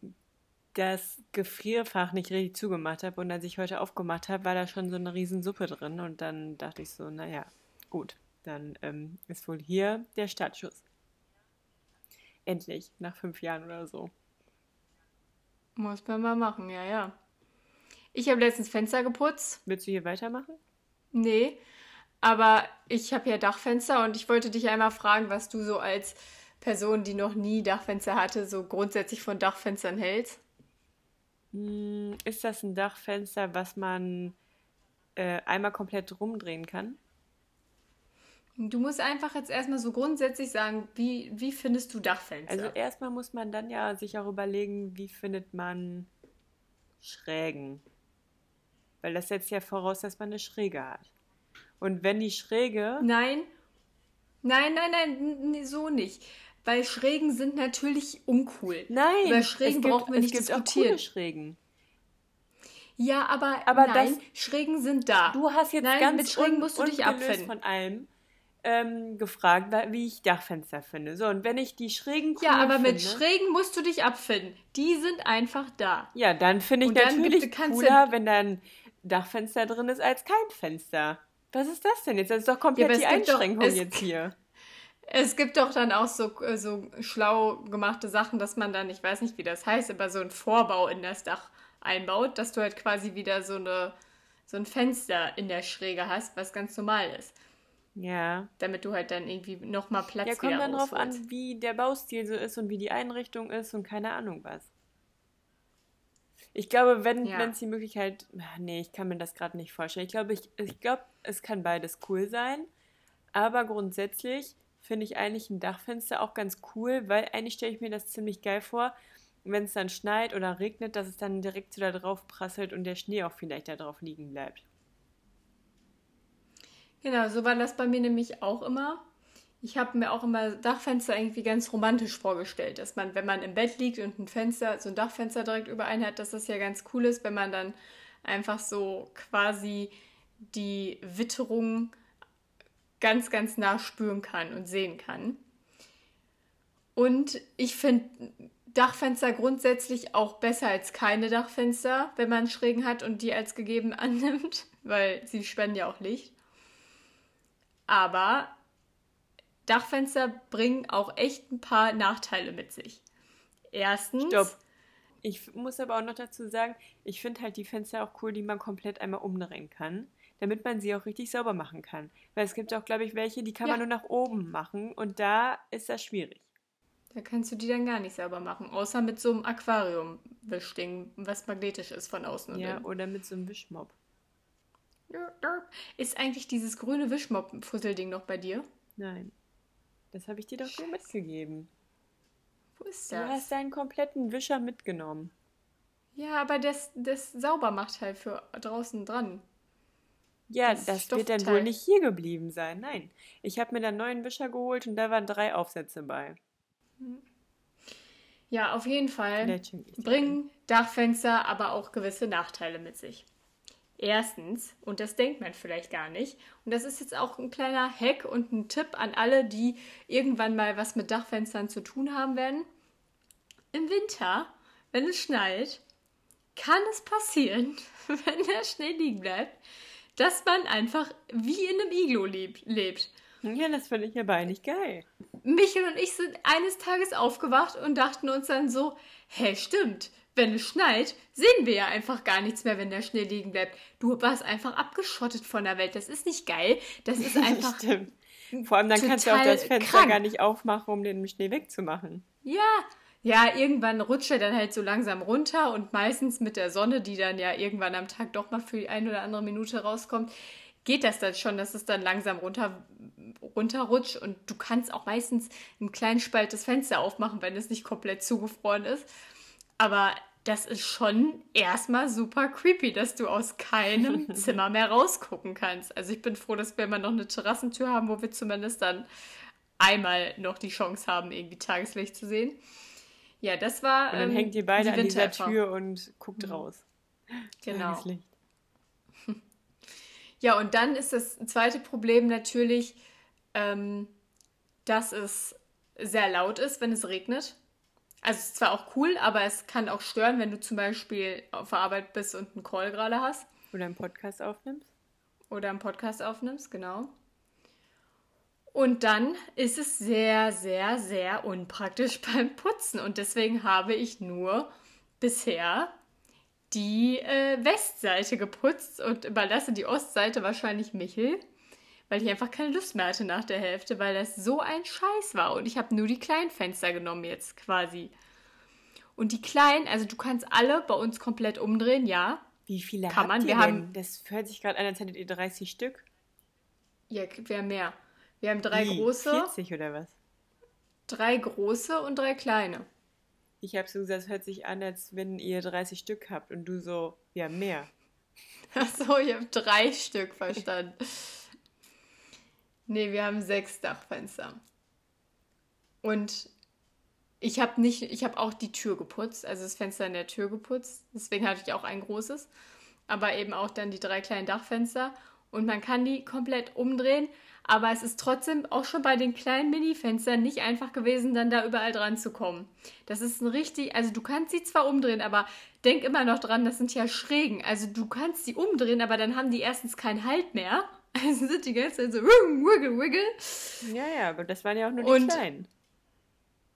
das Gefrierfach nicht richtig zugemacht habe und als ich heute aufgemacht habe, war da schon so eine riesen Suppe drin und dann dachte ich so, naja, gut, dann ähm, ist wohl hier der Startschuss. Endlich, nach fünf Jahren oder so. Muss man mal machen, ja, ja. Ich habe letztens Fenster geputzt. Willst du hier weitermachen? Nee, aber ich habe ja Dachfenster und ich wollte dich einmal fragen, was du so als Person, die noch nie Dachfenster hatte, so grundsätzlich von Dachfenstern hältst. Hm, Ist das ein Dachfenster, was man äh, einmal komplett rumdrehen kann? Du musst einfach jetzt erstmal so grundsätzlich sagen, wie, wie findest du Dachfenster? Also erstmal muss man dann ja sich auch überlegen, wie findet man Schrägen. Weil das setzt ja voraus, dass man eine Schräge hat. Und wenn die Schräge. Nein, nein, nein, nein, so nicht. Weil Schrägen sind natürlich uncool. Nein, Über Schrägen es gibt, brauchen wir nicht gibt auch diskutieren. coole Schrägen. Ja, aber, Aber nein, das- Schrägen sind da. Du hast jetzt Nein, ganz mit Schrägen musst du dich abfinden. von allem ähm, gefragt, wie ich Dachfenster finde. So, und wenn ich die Schrägen cool ja, aber mit finde, Schrägen musst du dich abfinden. Die sind einfach da. Ja, dann finde ich Und dann natürlich gibt- cooler, wenn da ein Dachfenster drin ist, als kein Fenster. Was ist das denn jetzt? Das ist doch komplett aber die doch- Einschränkung es- jetzt hier. Es gibt doch dann auch so, äh, so schlau gemachte Sachen, dass man dann, ich weiß nicht, wie das heißt, aber so einen Vorbau in das Dach einbaut, dass du halt quasi wieder so, eine, so ein Fenster in der Schräge hast, was ganz normal ist. Ja. Damit du halt dann irgendwie nochmal Platz Ja, kommt dann drauf an, wie der Baustil so ist und wie die Einrichtung ist und keine Ahnung was. Ich glaube, wenn Ja. wenn es die Möglichkeit, ah, nee, ich kann mir das gerade nicht vorstellen. Ich glaube, ich, ich glaube, es kann beides cool sein, aber grundsätzlich finde ich eigentlich ein Dachfenster auch ganz cool, weil eigentlich stelle ich mir das ziemlich geil vor, wenn es dann schneit oder regnet, dass es dann direkt so da drauf prasselt und der Schnee auch vielleicht da drauf liegen bleibt. Genau, so war das bei mir nämlich auch immer. Ich habe mir auch immer Dachfenster irgendwie ganz romantisch vorgestellt, dass man, wenn man im Bett liegt und ein Fenster, so ein Dachfenster direkt über einen hat, dass das ja ganz cool ist, wenn man dann einfach so quasi die Witterung ganz, ganz nah spüren kann und sehen kann. Und ich finde Dachfenster grundsätzlich auch besser als keine Dachfenster, wenn man Schrägen hat und die als gegeben (laughs) annimmt, weil sie spenden ja auch Licht. Aber Dachfenster bringen auch echt ein paar Nachteile mit sich. Erstens, Stopp. Ich muss aber auch noch dazu sagen, ich finde halt die Fenster auch cool, die man komplett einmal umdrehen kann, damit man sie auch richtig sauber machen kann. Weil es gibt auch, glaube ich, welche, die kann Ja. man nur nach oben machen und da ist das schwierig. da kannst du die dann gar nicht sauber machen, außer mit so einem Aquarium-Wischding, was magnetisch ist von außen Ja, oder mit so einem Wischmopp. Ist eigentlich dieses grüne Wischmopp-Fusselding noch bei dir? Nein. Das habe ich dir doch so mitgegeben. Wo ist Du das? hast deinen kompletten Wischer mitgenommen. Ja, aber das, das sauber macht halt für draußen dran. Ja, Das das, wird dann wohl nicht hier geblieben sein. Nein. Ich habe mir dann einen neuen Wischer geholt und da waren drei Aufsätze bei. Ja, auf jeden Fall bringen Dachfenster aber auch gewisse Nachteile mit sich. Erstens, und das denkt man vielleicht gar nicht, und das ist jetzt auch ein kleiner Hack und ein Tipp an alle, die irgendwann mal was mit Dachfenstern zu tun haben werden. Im Winter, wenn es schneit, kann es passieren, (laughs) wenn der Schnee liegen bleibt, dass man einfach wie in einem Iglo leb lebt. Ja, das finde ich aber eigentlich geil. Michael und ich sind eines Tages aufgewacht und dachten uns dann so, hä, stimmt, wenn es schneit, sehen wir ja einfach gar nichts mehr, wenn der Schnee liegen bleibt. Du warst einfach abgeschottet von der Welt. Das ist nicht geil. Das ist (laughs) einfach, Stimmt. Vor allem dann kannst du auch das Fenster krank. gar nicht aufmachen, um den Schnee wegzumachen. ja. Ja, irgendwann rutscht er dann halt so langsam runter und meistens mit der Sonne, die dann ja irgendwann am Tag doch mal für die eine oder andere Minute rauskommt, geht das dann schon, dass es dann langsam runter, runterrutscht und du kannst auch meistens einen kleinen Spalt des Fenster aufmachen, wenn es nicht komplett zugefroren ist. Aber das ist schon erstmal super creepy, dass du aus keinem (laughs) Zimmer mehr rausgucken kannst. Also ich bin froh, dass wir immer noch eine Terrassentür haben, wo wir zumindest dann einmal noch die Chance haben, irgendwie Tageslicht zu sehen. Ja, das war. Und dann ähm, hängt ihr beide die an dieser. Tür und guckt raus. Genau. Tageslicht. (laughs) Ja, und dann ist das zweite Problem natürlich, ähm, dass es sehr laut ist, wenn es regnet. Also es ist zwar auch cool, aber es kann auch stören, wenn du zum Beispiel auf der Arbeit bist und einen Call gerade hast Oder einen Podcast aufnimmst. oder einen Podcast aufnimmst, genau. Und dann ist es sehr, sehr, sehr unpraktisch (laughs) beim Putzen. Und deswegen habe ich nur bisher die äh, Westseite geputzt und überlasse die Ostseite wahrscheinlich Michel, weil ich einfach keine Lust mehr hatte nach der Hälfte, weil das so ein Scheiß war. Und ich habe nur die kleinen Fenster genommen jetzt quasi. Und die kleinen, also du kannst alle bei uns komplett umdrehen, ja. Wie viele Kann habt man? ihr Wir denn? haben- Das hört sich gerade an, als hättet ihr 30 Stück. Ja, wir haben mehr. Wir haben drei Wie? große, 40 oder was? drei große und drei kleine. Ich habe so gesagt, es hört sich an, als wenn ihr 30 Stück habt und du so, ja, mehr. (laughs) Achso, ich habe drei Stück verstanden. (laughs) Nee, wir haben sechs Dachfenster. Und ich habe nicht, ich habe auch die Tür geputzt, also das Fenster in der Tür geputzt. Deswegen hatte ich auch ein großes. Aber eben auch dann die drei kleinen Dachfenster. Und man kann die komplett umdrehen. Aber es ist trotzdem auch schon bei den kleinen Mini-Fenstern nicht einfach gewesen, dann da überall dran zu kommen. Das ist ein richtig, also du kannst sie zwar umdrehen, aber denk immer noch dran, das sind ja Schrägen. Also du kannst sie umdrehen, aber dann haben die erstens keinen Halt mehr. Also (laughs) sind die ganze Zeit so wiggle, wiggle. Ja, ja, aber das waren ja auch nur die Und- kleinen.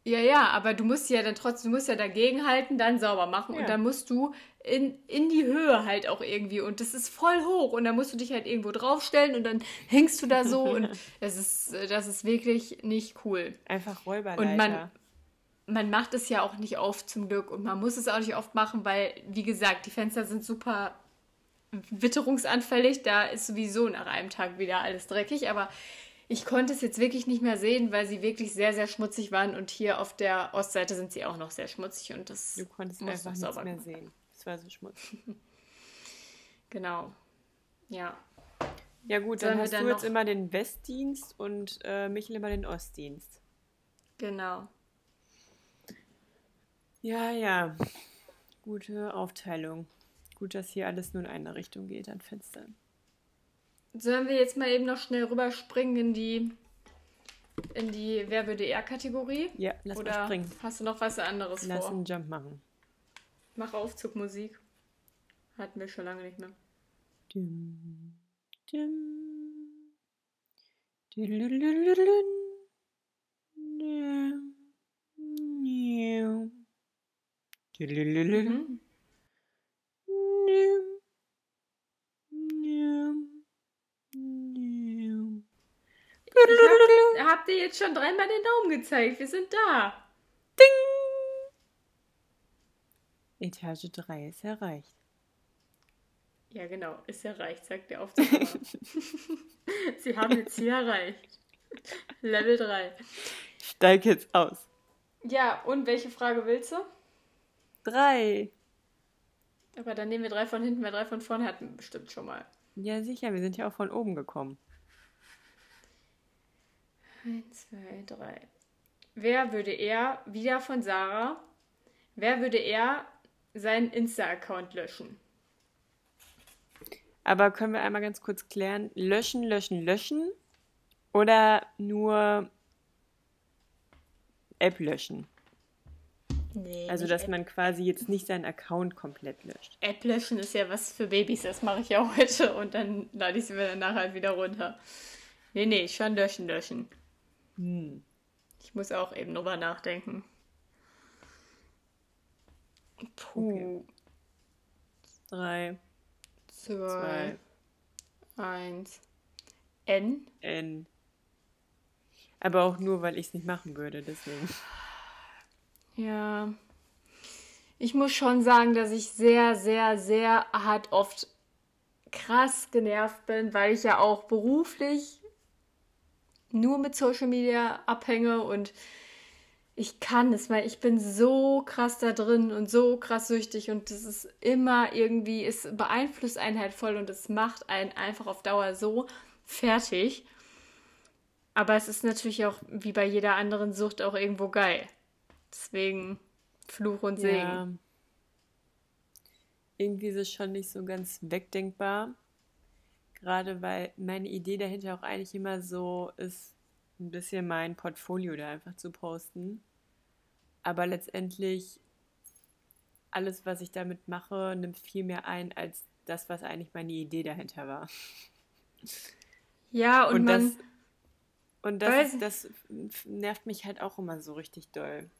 Ja, ja, aber du musst ja dann trotzdem, du musst ja dagegen halten, dann sauber machen Ja. und dann musst du in, in die Höhe halt auch irgendwie und das ist voll hoch und dann musst du dich halt irgendwo draufstellen und dann hängst du da so und (laughs) das ist, das ist wirklich nicht cool. Einfach Räuberleiter. Und man, man macht es ja auch nicht oft zum Glück und man muss es auch nicht oft machen, weil, wie gesagt, die Fenster sind super witterungsanfällig. Da ist sowieso nach einem Tag wieder alles dreckig, aber ich konnte es jetzt wirklich nicht mehr sehen, weil sie wirklich sehr, sehr schmutzig waren und hier auf der Ostseite sind sie auch noch sehr schmutzig und das du konntest muss einfach nichts mehr sehen. Es war so schmutzig. (laughs) Genau. Ja. Ja gut, Sollen dann wir hast dann du jetzt immer den Westdienst und äh, Michel immer den Ostdienst. Genau. Ja, ja. Gute Aufteilung. Gut, dass hier alles nur in eine Richtung geht an Fenstern. Sollen wir jetzt mal eben noch schnell rüberspringen in die in die Wer würde eher Kategorie? Ja, lass mal Oder springen. hast du noch was anderes Lass vor? einen Jump machen. Mach Aufzugmusik. Hatten wir schon lange nicht mehr. Dum, dum. Mhm. Dum, niu. Niu. Ich hab, habt ihr jetzt schon dreimal den Daumen gezeigt? Wir sind da. Etage 3 ist erreicht. Ja, genau. Ist erreicht, sagt der Aufzugmacher. (laughs) Sie haben jetzt hier erreicht. Level 3. Steig jetzt aus. Ja, und welche Frage willst du? Drei. Aber dann nehmen wir drei von hinten, weil drei von vorne hatten wir bestimmt schon mal. Ja, sicher, wir sind ja auch von oben gekommen. Eins, zwei, drei. Wer würde er, wieder von Sarah, wer würde er seinen Insta-Account löschen? Aber können wir einmal ganz kurz klären, löschen, löschen, löschen oder nur App löschen? Nee, Also, dass App. man quasi jetzt nicht seinen Account komplett löscht. App löschen ist ja was für Babys, das mache ich ja (laughs) heute und dann lade ich sie mir danach halt wieder runter. Nee, nee, schon löschen, löschen. Hm. Ich muss auch eben drüber nachdenken. Puh. Drei, Zwei, zwei, eins. N. N. Aber auch nur, weil ich es nicht machen würde, deswegen. Ja. Ich muss schon sagen, dass ich sehr, sehr, sehr hart oft krass genervt bin, weil ich ja auch beruflich nur mit Social Media abhänge und ich kann es, weil ich bin so krass da drin und so krass süchtig und das ist immer irgendwie, es beeinflusst einen halt voll und es macht einen einfach auf Dauer so fertig. Aber es ist natürlich auch wie bei jeder anderen Sucht auch irgendwo geil. Deswegen Fluch und Segen. Ja. Irgendwie ist es schon nicht so ganz wegdenkbar. Gerade weil meine Idee dahinter auch eigentlich immer so ist, ein bisschen mein Portfolio da einfach zu posten. Aber letztendlich alles, was ich damit mache, nimmt viel mehr ein als das, was eigentlich meine Idee dahinter war. Ja, und, Und man, das, und das, ist, das nervt mich halt auch immer so richtig doll.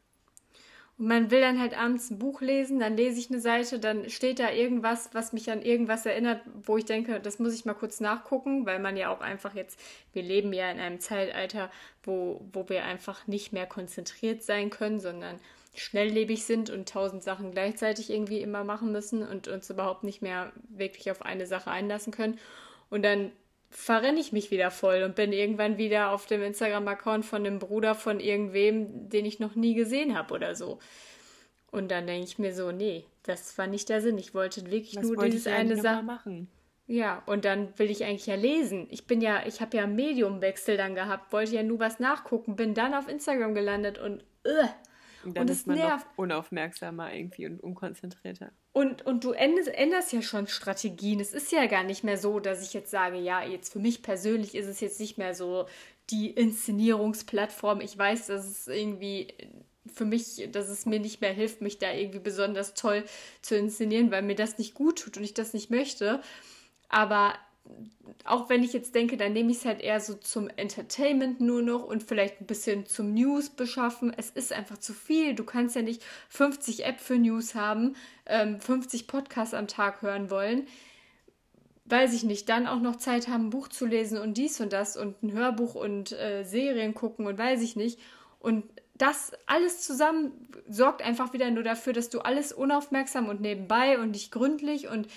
Und man will dann halt abends ein Buch lesen, dann lese ich eine Seite, dann steht da irgendwas, was mich an irgendwas erinnert, wo ich denke, das muss ich mal kurz nachgucken, weil man ja auch einfach jetzt, wir leben ja in einem Zeitalter, wo, wo wir einfach nicht mehr konzentriert sein können, sondern schnelllebig sind und tausend Sachen gleichzeitig irgendwie immer machen müssen und uns überhaupt nicht mehr wirklich auf eine Sache einlassen können. Und dann verrenne ich mich wieder voll und bin irgendwann wieder auf dem Instagram-Account von dem Bruder von irgendwem, den ich noch nie gesehen habe oder so. Und dann denke ich mir so, nee, das war nicht der Sinn. Ich wollte wirklich Was nur wollte dieses eine Sache. machen? Ja, und dann will ich eigentlich ja lesen. Ich bin ja, ich habe ja einen Mediumwechsel dann gehabt, wollte ja nur was nachgucken, bin dann auf Instagram gelandet und uh, Und dann Und ist man nervt. noch unaufmerksamer irgendwie und unkonzentrierter. Und, und du änderst, änderst ja schon Strategien. Es ist ja gar nicht mehr so, dass ich jetzt sage, ja, jetzt für mich persönlich ist es jetzt nicht mehr so die Inszenierungsplattform. Ich weiß, dass es irgendwie für mich, dass es mir nicht mehr hilft, mich da irgendwie besonders toll zu inszenieren, weil mir das nicht gut tut und ich das nicht möchte. Aber auch wenn ich jetzt denke, dann nehme ich es halt eher so zum Entertainment nur noch und vielleicht ein bisschen zum News beschaffen. Es ist einfach zu viel. Du kannst ja nicht 50 App für News haben, ähm, 50 Podcasts am Tag hören wollen. Weiß ich nicht, dann auch noch Zeit haben, ein Buch zu lesen und dies und das und ein Hörbuch und äh, Serien gucken und weiß ich nicht. Und das alles zusammen sorgt einfach wieder nur dafür, dass du alles unaufmerksam und nebenbei und nicht gründlich und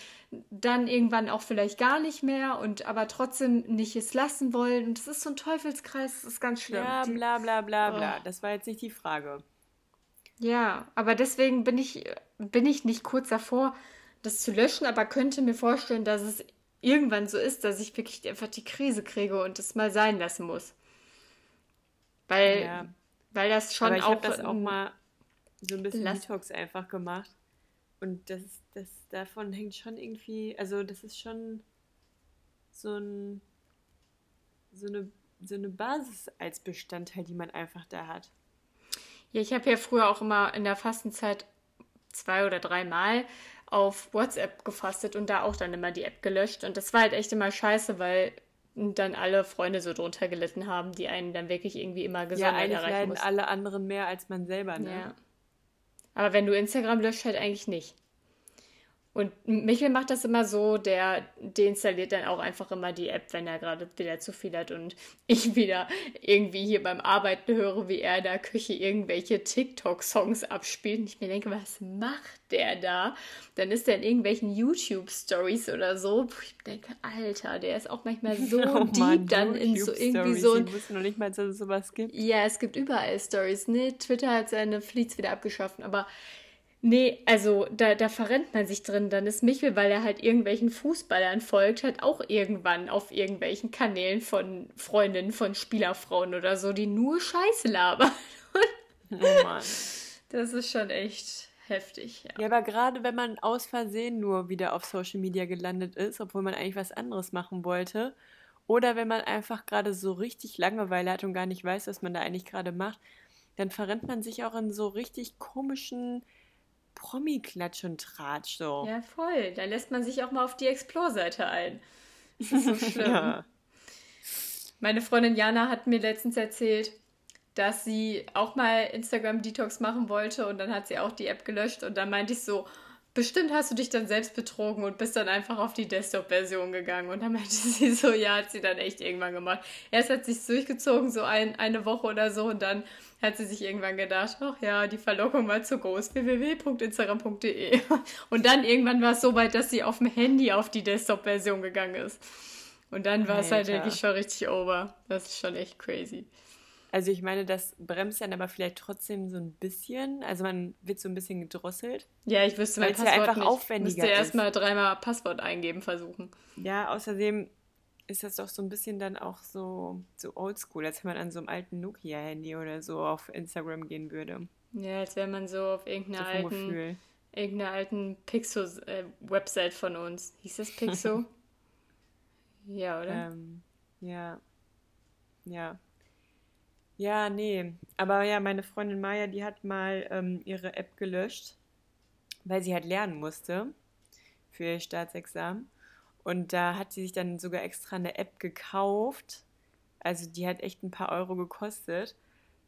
dann irgendwann auch vielleicht gar nicht mehr und aber trotzdem nicht es lassen wollen. Und das ist so ein Teufelskreis, das ist ganz schlimm. Ja, bla bla bla bla. Oh. Das war jetzt nicht die Frage. Ja, aber deswegen bin ich, bin ich nicht kurz davor, das zu löschen, aber könnte mir vorstellen, dass es irgendwann so ist, dass ich wirklich einfach die Krise kriege und es mal sein lassen muss. Weil, Ja. Weil das schon auch. das auch mal so ein bisschen Detox einfach gemacht. Und das, das davon hängt schon irgendwie, also das ist schon so ein so eine, so eine Basis als Bestandteil, die man einfach da hat. Ja, ich habe ja früher auch immer in der Fastenzeit zwei oder dreimal auf WhatsApp gefastet und da auch dann immer die App gelöscht. Und das war halt echt immer scheiße, weil dann alle Freunde so drunter gelitten haben, die einen dann wirklich irgendwie immer Ja, gesondert eigentlich erreichen leiden mussten. alle anderen mehr als man selber, ne? Ja. Aber wenn du Instagram löscht, halt eigentlich nicht. Und Michael macht das immer so, der deinstalliert dann auch einfach immer die App, wenn er gerade wieder zu viel hat und (laughs) ich wieder irgendwie hier beim Arbeiten höre, wie er in der Küche irgendwelche TikTok-Songs abspielt. Und ich mir denke, was macht der da? Dann ist er in irgendwelchen YouTube-Stories oder so. Puh, Ich denke, Alter, der ist auch manchmal so (laughs) Oh deep Mann, dann in so irgendwie so ein wussten noch nicht mal, dass es sowas gibt. ja, es gibt überall Stories. Ne, Twitter hat seine Fleets wieder abgeschafft, aber Nee, also da, da verrennt man sich drin. Dann ist Michel, weil er halt irgendwelchen Fußballern folgt, halt auch irgendwann auf irgendwelchen Kanälen von Freundinnen von Spielerfrauen oder so, die nur Scheiße labern. Oh Mann. (laughs) Das ist schon echt heftig, ja. Ja, aber gerade wenn man aus Versehen nur wieder auf Social Media gelandet ist, obwohl man eigentlich was anderes machen wollte, oder wenn man einfach gerade so richtig Langeweile hat und gar nicht weiß, was man da eigentlich gerade macht, dann verrennt man sich auch in so richtig komischen Promi-Klatsch und Tratsch so. Ja, voll. Da lässt man sich auch mal auf die Explore-Seite ein. Das ist so (laughs) schlimm. Ja. Meine Freundin Jana hat mir letztens erzählt, dass sie auch mal Instagram-Detox machen wollte und dann hat sie auch die App gelöscht und dann meinte ich so, bestimmt hast du dich dann selbst betrogen und bist dann einfach auf die Desktop-Version gegangen und dann meinte (laughs) sie so, ja, hat sie dann echt irgendwann gemacht. Erst hat sie es durchgezogen, so ein, eine Woche oder so und dann hat sie sich irgendwann gedacht, ach ja, die Verlockung war zu groß, www.instagram.de (laughs) und dann irgendwann war es so weit, dass sie auf dem Handy auf die Desktop-Version gegangen ist. Und dann war es halt wirklich schon richtig over. Das ist schon echt crazy. Also ich meine, das bremst dann aber vielleicht trotzdem so ein bisschen. Also man wird so ein bisschen gedrosselt. Ja, ich wüsste mein Weil's ja Passwort einfach nicht. aufwendiger Müsste erstmal dreimal Passwort eingeben versuchen. Ja, außerdem ist das doch so ein bisschen dann auch so, so oldschool, als wenn man an so einem alten Nokia-Handy oder so auf Instagram gehen würde. Ja, als wäre man so auf So irgendeiner vom alten, Gefühl. irgendeiner alten Pixo-Website von uns. Hieß das Pixo? (laughs) ja, oder? Ähm, ja. Ja. Ja, nee. Aber ja, meine Freundin Maya, die hat mal ähm, ihre App gelöscht, weil sie halt lernen musste für ihr Staatsexamen. Und da hat sie sich dann sogar extra eine App gekauft. Also die hat echt ein paar Euro gekostet,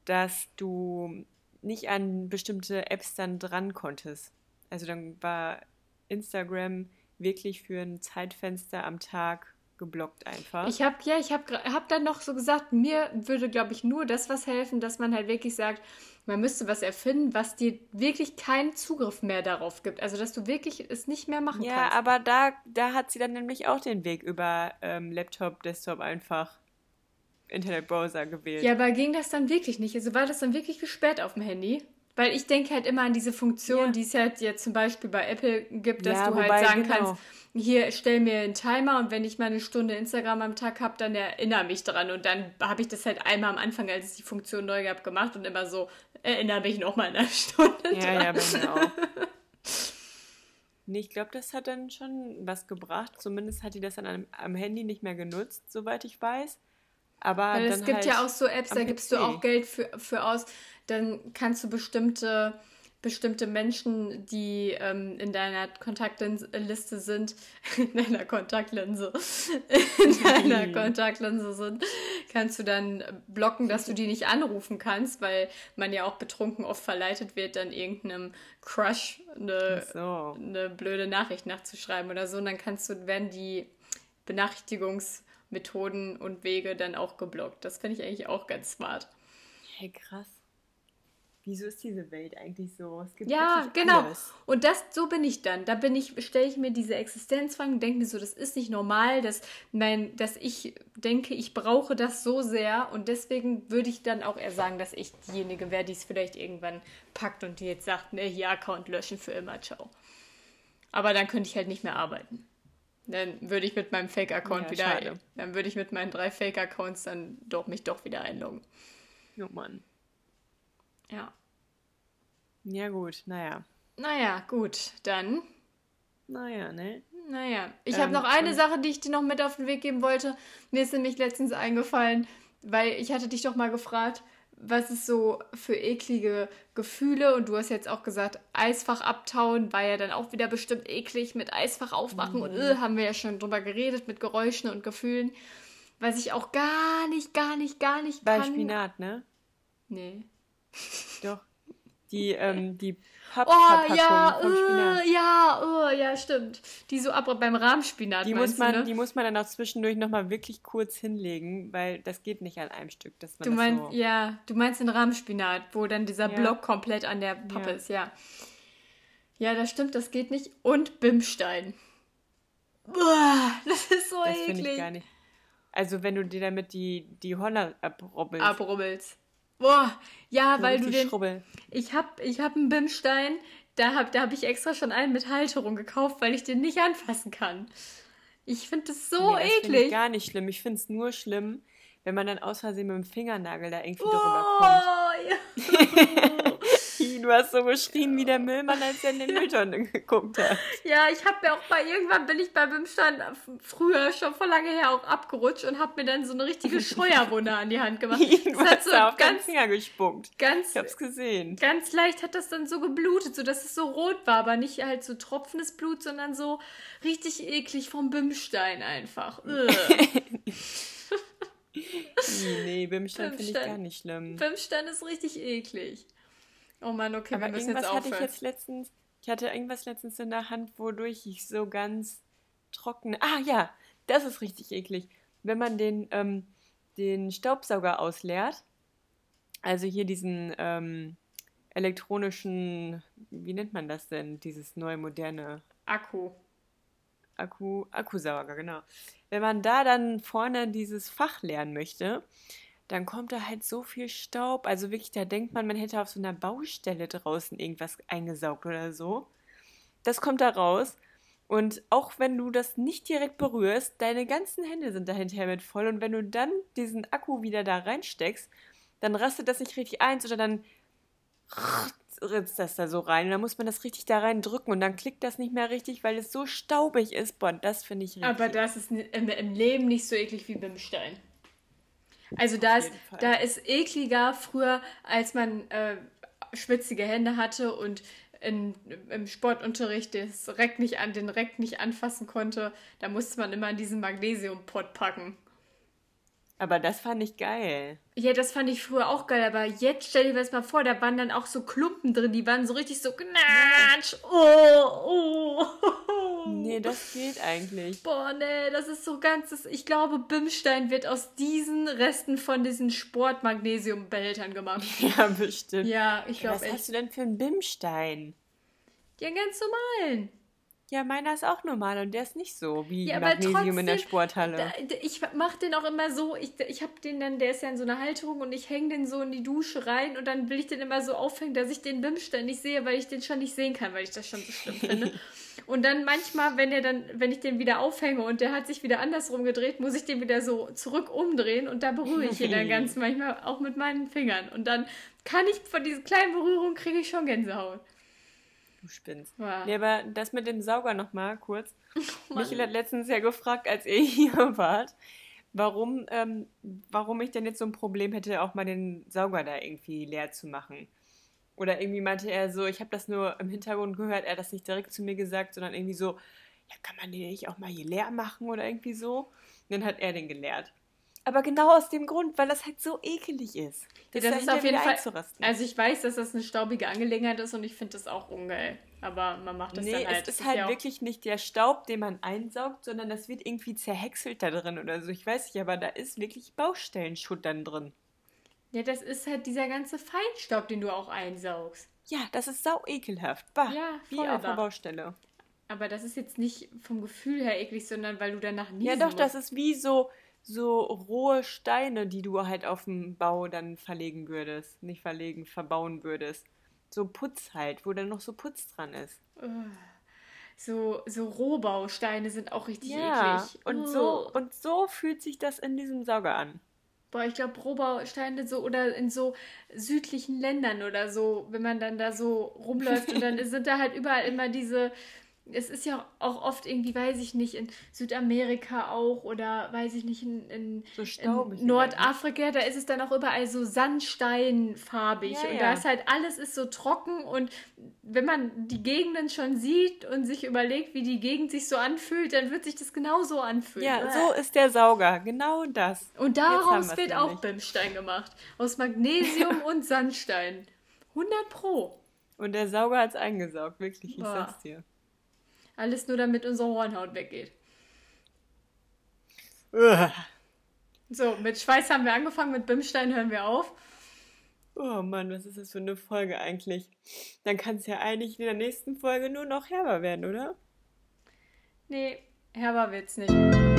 dass du nicht an bestimmte Apps dann dran konntest. Also dann war Instagram wirklich für ein Zeitfenster am Tag geblockt einfach. Ich habe ja, ich habe hab dann noch so gesagt, mir würde, glaube ich, nur das was helfen, dass man halt wirklich sagt, man müsste was erfinden, was dir wirklich keinen Zugriff mehr darauf gibt. Also, dass du wirklich es nicht mehr machen Ja, kannst. aber da, da hat sie dann nämlich auch den Weg über ähm, Laptop, Desktop einfach Internetbrowser gewählt. Ja, aber ging das dann wirklich nicht? Also war das dann wirklich gesperrt auf dem Handy? Weil ich denke halt immer an diese Funktion, Ja. die es halt jetzt zum Beispiel bei Apple gibt, dass Ja, du halt wobei, sagen genau. kannst, hier stell mir einen Timer und wenn ich mal eine Stunde Instagram am Tag habe, dann erinnere mich dran. Und dann habe ich das halt einmal am Anfang, als ich die Funktion neu gehabt, gemacht und immer so, erinnere mich noch mal in einer (laughs) Stunde Ja, dran. ja, bei mir auch. (laughs) Nee, ich glaube, das hat dann schon was gebracht. Zumindest hat die das dann am, am Handy nicht mehr genutzt, soweit ich weiß. Aber Weil es gibt halt ja auch so Apps, da gibst du PC. auch Geld für, für aus. Dann kannst du bestimmte, bestimmte Menschen, die ähm, in deiner Kontaktliste sind, (laughs) in deiner Kontaktlinse, (laughs) in deiner Mhm. Kontaktlinse sind, kannst du dann blocken, dass du die nicht anrufen kannst, weil man ja auch betrunken oft verleitet wird, dann irgendeinem Crush eine, so. eine blöde Nachricht nachzuschreiben oder so. Und dann kannst du, werden die Benachrichtigungsmethoden und Wege dann auch geblockt. Das finde ich eigentlich auch ganz smart. Hey, krass. Wieso ist diese Welt eigentlich so? Es gibt Ja, genau. alles. Und das, so bin ich dann. Da bin ich, stelle ich mir diese Existenzfragen und denke mir so, das ist nicht normal, dass, mein, dass ich denke, ich brauche das so sehr und deswegen würde ich dann auch eher sagen, dass ich diejenige wäre, die es vielleicht irgendwann packt und die jetzt sagt, ne, hier Account löschen für immer, ciao. Aber dann könnte ich halt nicht mehr arbeiten. Dann würde ich mit meinem Fake-Account Ja, wieder, schade. dann würde ich mit meinen drei Fake-Accounts dann doch mich doch wieder einloggen. Oh Mann. Ja. Ja, gut, naja. Naja, gut, dann Naja, ne? Naja, ich Ähm, habe noch eine Sache, die ich dir noch mit auf den Weg geben wollte. Mir ist nämlich letztens eingefallen, weil ich hatte dich doch mal gefragt, was es so für eklige Gefühle und du hast jetzt auch gesagt, Eisfach abtauen war ja dann auch wieder bestimmt eklig mit Eisfach aufwachen und äh, haben wir ja schon drüber geredet mit Geräuschen und Gefühlen. Was ich auch gar nicht, gar nicht, gar nicht Bei kann. Spinat, ne? Nee. Doch. Die, ähm, die Oh Pappverpackung ja, vom Spinat. äh, ja, oh, ja, stimmt. Die so ab beim Rahmspinat. Die muss, man, du, ne? die muss man dann auch zwischendurch nochmal wirklich kurz hinlegen, weil das geht nicht an einem Stück. Dass man Du das meinst, so, ja, du meinst den Rahmspinat, wo dann dieser Ja. Block komplett an der Pappe Ja. ist, ja. Ja, das stimmt, das geht nicht. Und Bimstein. Uah, das ist so das finde ich eklig. gar nicht. Also wenn du dir damit die, die Holler abrobbelst. Abrubbelst. Boah, ja, weil du den. Schrubbel. Ich hab, ich hab einen Bimstein, Da habe da hab ich extra schon einen mit Halterung gekauft, weil ich den nicht anfassen kann. Ich finde das so nee, das eklig. ich gar nicht schlimm. Ich finde es nur schlimm, wenn man dann aus Versehen mit dem Fingernagel da irgendwie oh, drüber kommt. ja. (laughs) (laughs) Du hast so geschrien wie der Müllmann, als er in den (laughs) Mülltonnen geguckt hat. Ja, ich habe mir auch bei irgendwann bin ich bei Bimstein früher schon vor lange her auch abgerutscht und habe mir dann so eine richtige Scheuerwunde an die Hand gemacht. (laughs) Das hat so auf ganz, Finger gespuckt. ganz, Ich hab's gesehen. ganz leicht hat das dann so geblutet, so dass es so rot war, aber nicht halt so tropfendes Blut, sondern so richtig eklig vom Bimstein einfach. (laughs) Nee, Bimstein finde ich Bimstein. gar nicht schlimm. Bimstein ist richtig eklig. Oh Mann, okay, Aber wir müssen irgendwas jetzt hatte ich aufhören. jetzt letztens, ich hatte irgendwas letztens in der Hand, wodurch ich so ganz trocken. Ah ja, das ist richtig eklig. Wenn man den, ähm, den Staubsauger ausleert, also hier diesen ähm, elektronischen, wie nennt man das denn, dieses neue moderne Akku. Akku, Akkusauger, genau. Wenn man da dann vorne dieses Fach leeren möchte, dann kommt da halt so viel Staub. Also wirklich, da denkt man, man hätte auf so einer Baustelle draußen irgendwas eingesaugt oder so. Das kommt da raus. Und auch wenn du das nicht direkt berührst, deine ganzen Hände sind da hinterher mit voll. Und wenn du dann diesen Akku wieder da reinsteckst, dann rastet das nicht richtig eins oder dann ritzt das da so rein. Und dann muss man das richtig da rein drücken und dann klickt das nicht mehr richtig, weil es so staubig ist. Boah, das finde ich richtig. Aber das ist im, im Leben nicht so eklig wie Bimstein. Also da ist, da ist ekliger früher, als man äh, schwitzige Hände hatte und in, im Sportunterricht das Reck nicht an, den Reck nicht anfassen konnte. Da musste man immer in diesen Magnesiumpott packen. Aber das fand ich geil. Ja, das fand ich früher auch geil, aber jetzt stell dir das mal vor, da waren dann auch so Klumpen drin, die waren so richtig so gnatsch. Oh, oh. Nee, das geht eigentlich. Boah, nee, das ist so ganz. Das, ich glaube, Bimstein wird aus diesen Resten von diesen Sportmagnesiumbehältern gemacht. (laughs) Ja, bestimmt. Ja, ich Was glaube hast echt. du denn für einen Bimstein? Ja, ganz normalen. Ja, meiner ist auch normal und der ist nicht so wie Ja, Magnesium in der trotzdem, Sporthalle. Ich mache den auch immer so, ich, ich habe den dann, der ist ja in so einer Halterung und ich hänge den so in die Dusche rein und dann will ich den immer so aufhängen, dass ich den Bimstein nicht sehe, weil ich den schon nicht sehen kann, weil ich das schon so schlimm finde. (laughs) Und dann manchmal, wenn er dann, wenn ich den wieder aufhänge und der hat sich wieder andersrum gedreht, muss ich den wieder so zurück umdrehen und da berühre ich ihn dann ganz manchmal auch mit meinen Fingern. Und dann kann ich von diesen kleinen Berührungen kriege ich schon Gänsehaut. Du spinnst. Wow. Nee, aber das mit dem Sauger nochmal kurz. (laughs) Oh. Michael hat letztens ja gefragt, als ihr (laughs) hier wart, warum, ähm, warum ich denn jetzt so ein Problem hätte, auch mal den Sauger da irgendwie leer zu machen. Oder irgendwie meinte er so, ich habe das nur im Hintergrund gehört, er hat das nicht direkt zu mir gesagt, sondern irgendwie so, ja, kann man den nicht auch mal hier leer machen oder irgendwie so? Und dann hat er den geleert. Aber genau aus dem Grund, weil das halt so ekelig ist. Ja, da das ist auf jeden Fall. Also ich weiß, dass das eine staubige Angelegenheit ist und ich finde das auch ungeil. Aber man macht das Nee, dann halt. es Das ist halt ja wirklich nicht der Staub, den man einsaugt, sondern das wird irgendwie zerhäckselt da drin oder so. Ich weiß nicht, aber da ist wirklich Baustellenschutt dann drin. Ja, das ist halt dieser ganze Feinstaub, den du auch einsaugst. Ja, das ist sau ekelhaft. Bah, Ja, wie auf der. Baustelle. Aber das ist jetzt nicht vom Gefühl her eklig, sondern weil du danach niesen Ja, doch, das ist wie so, so rohe Steine, die du halt auf dem Bau dann verlegen würdest. Nicht verlegen, verbauen würdest. So Putz halt, wo dann noch so Putz dran ist. So, so Rohbausteine sind auch richtig Ja, eklig. und Oh. so, und so fühlt sich das in diesem Sauger an. Boah, ich glaube, Rohbausteine so oder in so südlichen Ländern oder so, wenn man dann da so rumläuft (laughs) und dann sind da halt überall immer diese. Es ist ja auch oft irgendwie, weiß ich nicht, in Südamerika auch oder weiß ich nicht, in, in, So in Nordafrika, da ist es dann auch überall so sandsteinfarbig. Ja, und ja. da ist halt alles ist so trocken und wenn man die Gegenden schon sieht und sich überlegt, wie die Gegend sich so anfühlt, dann wird sich das genauso anfühlen. Ja, Bäh. so ist der Sauger. Genau das. Und daraus wird auch. Bimstein gemacht. Aus Magnesium und (laughs) Sandstein. 100 Pro. Und der Sauger hat es eingesaugt, wirklich, ich Boah. sag's dir. Alles nur, damit unsere Hornhaut weggeht. Uah. So, mit Schweiß haben wir angefangen, mit Bimstein hören wir auf. Oh Mann, was ist das für eine Folge eigentlich? Dann kann es ja eigentlich in der nächsten Folge nur noch herber werden, oder? Nee, herber wird's nicht.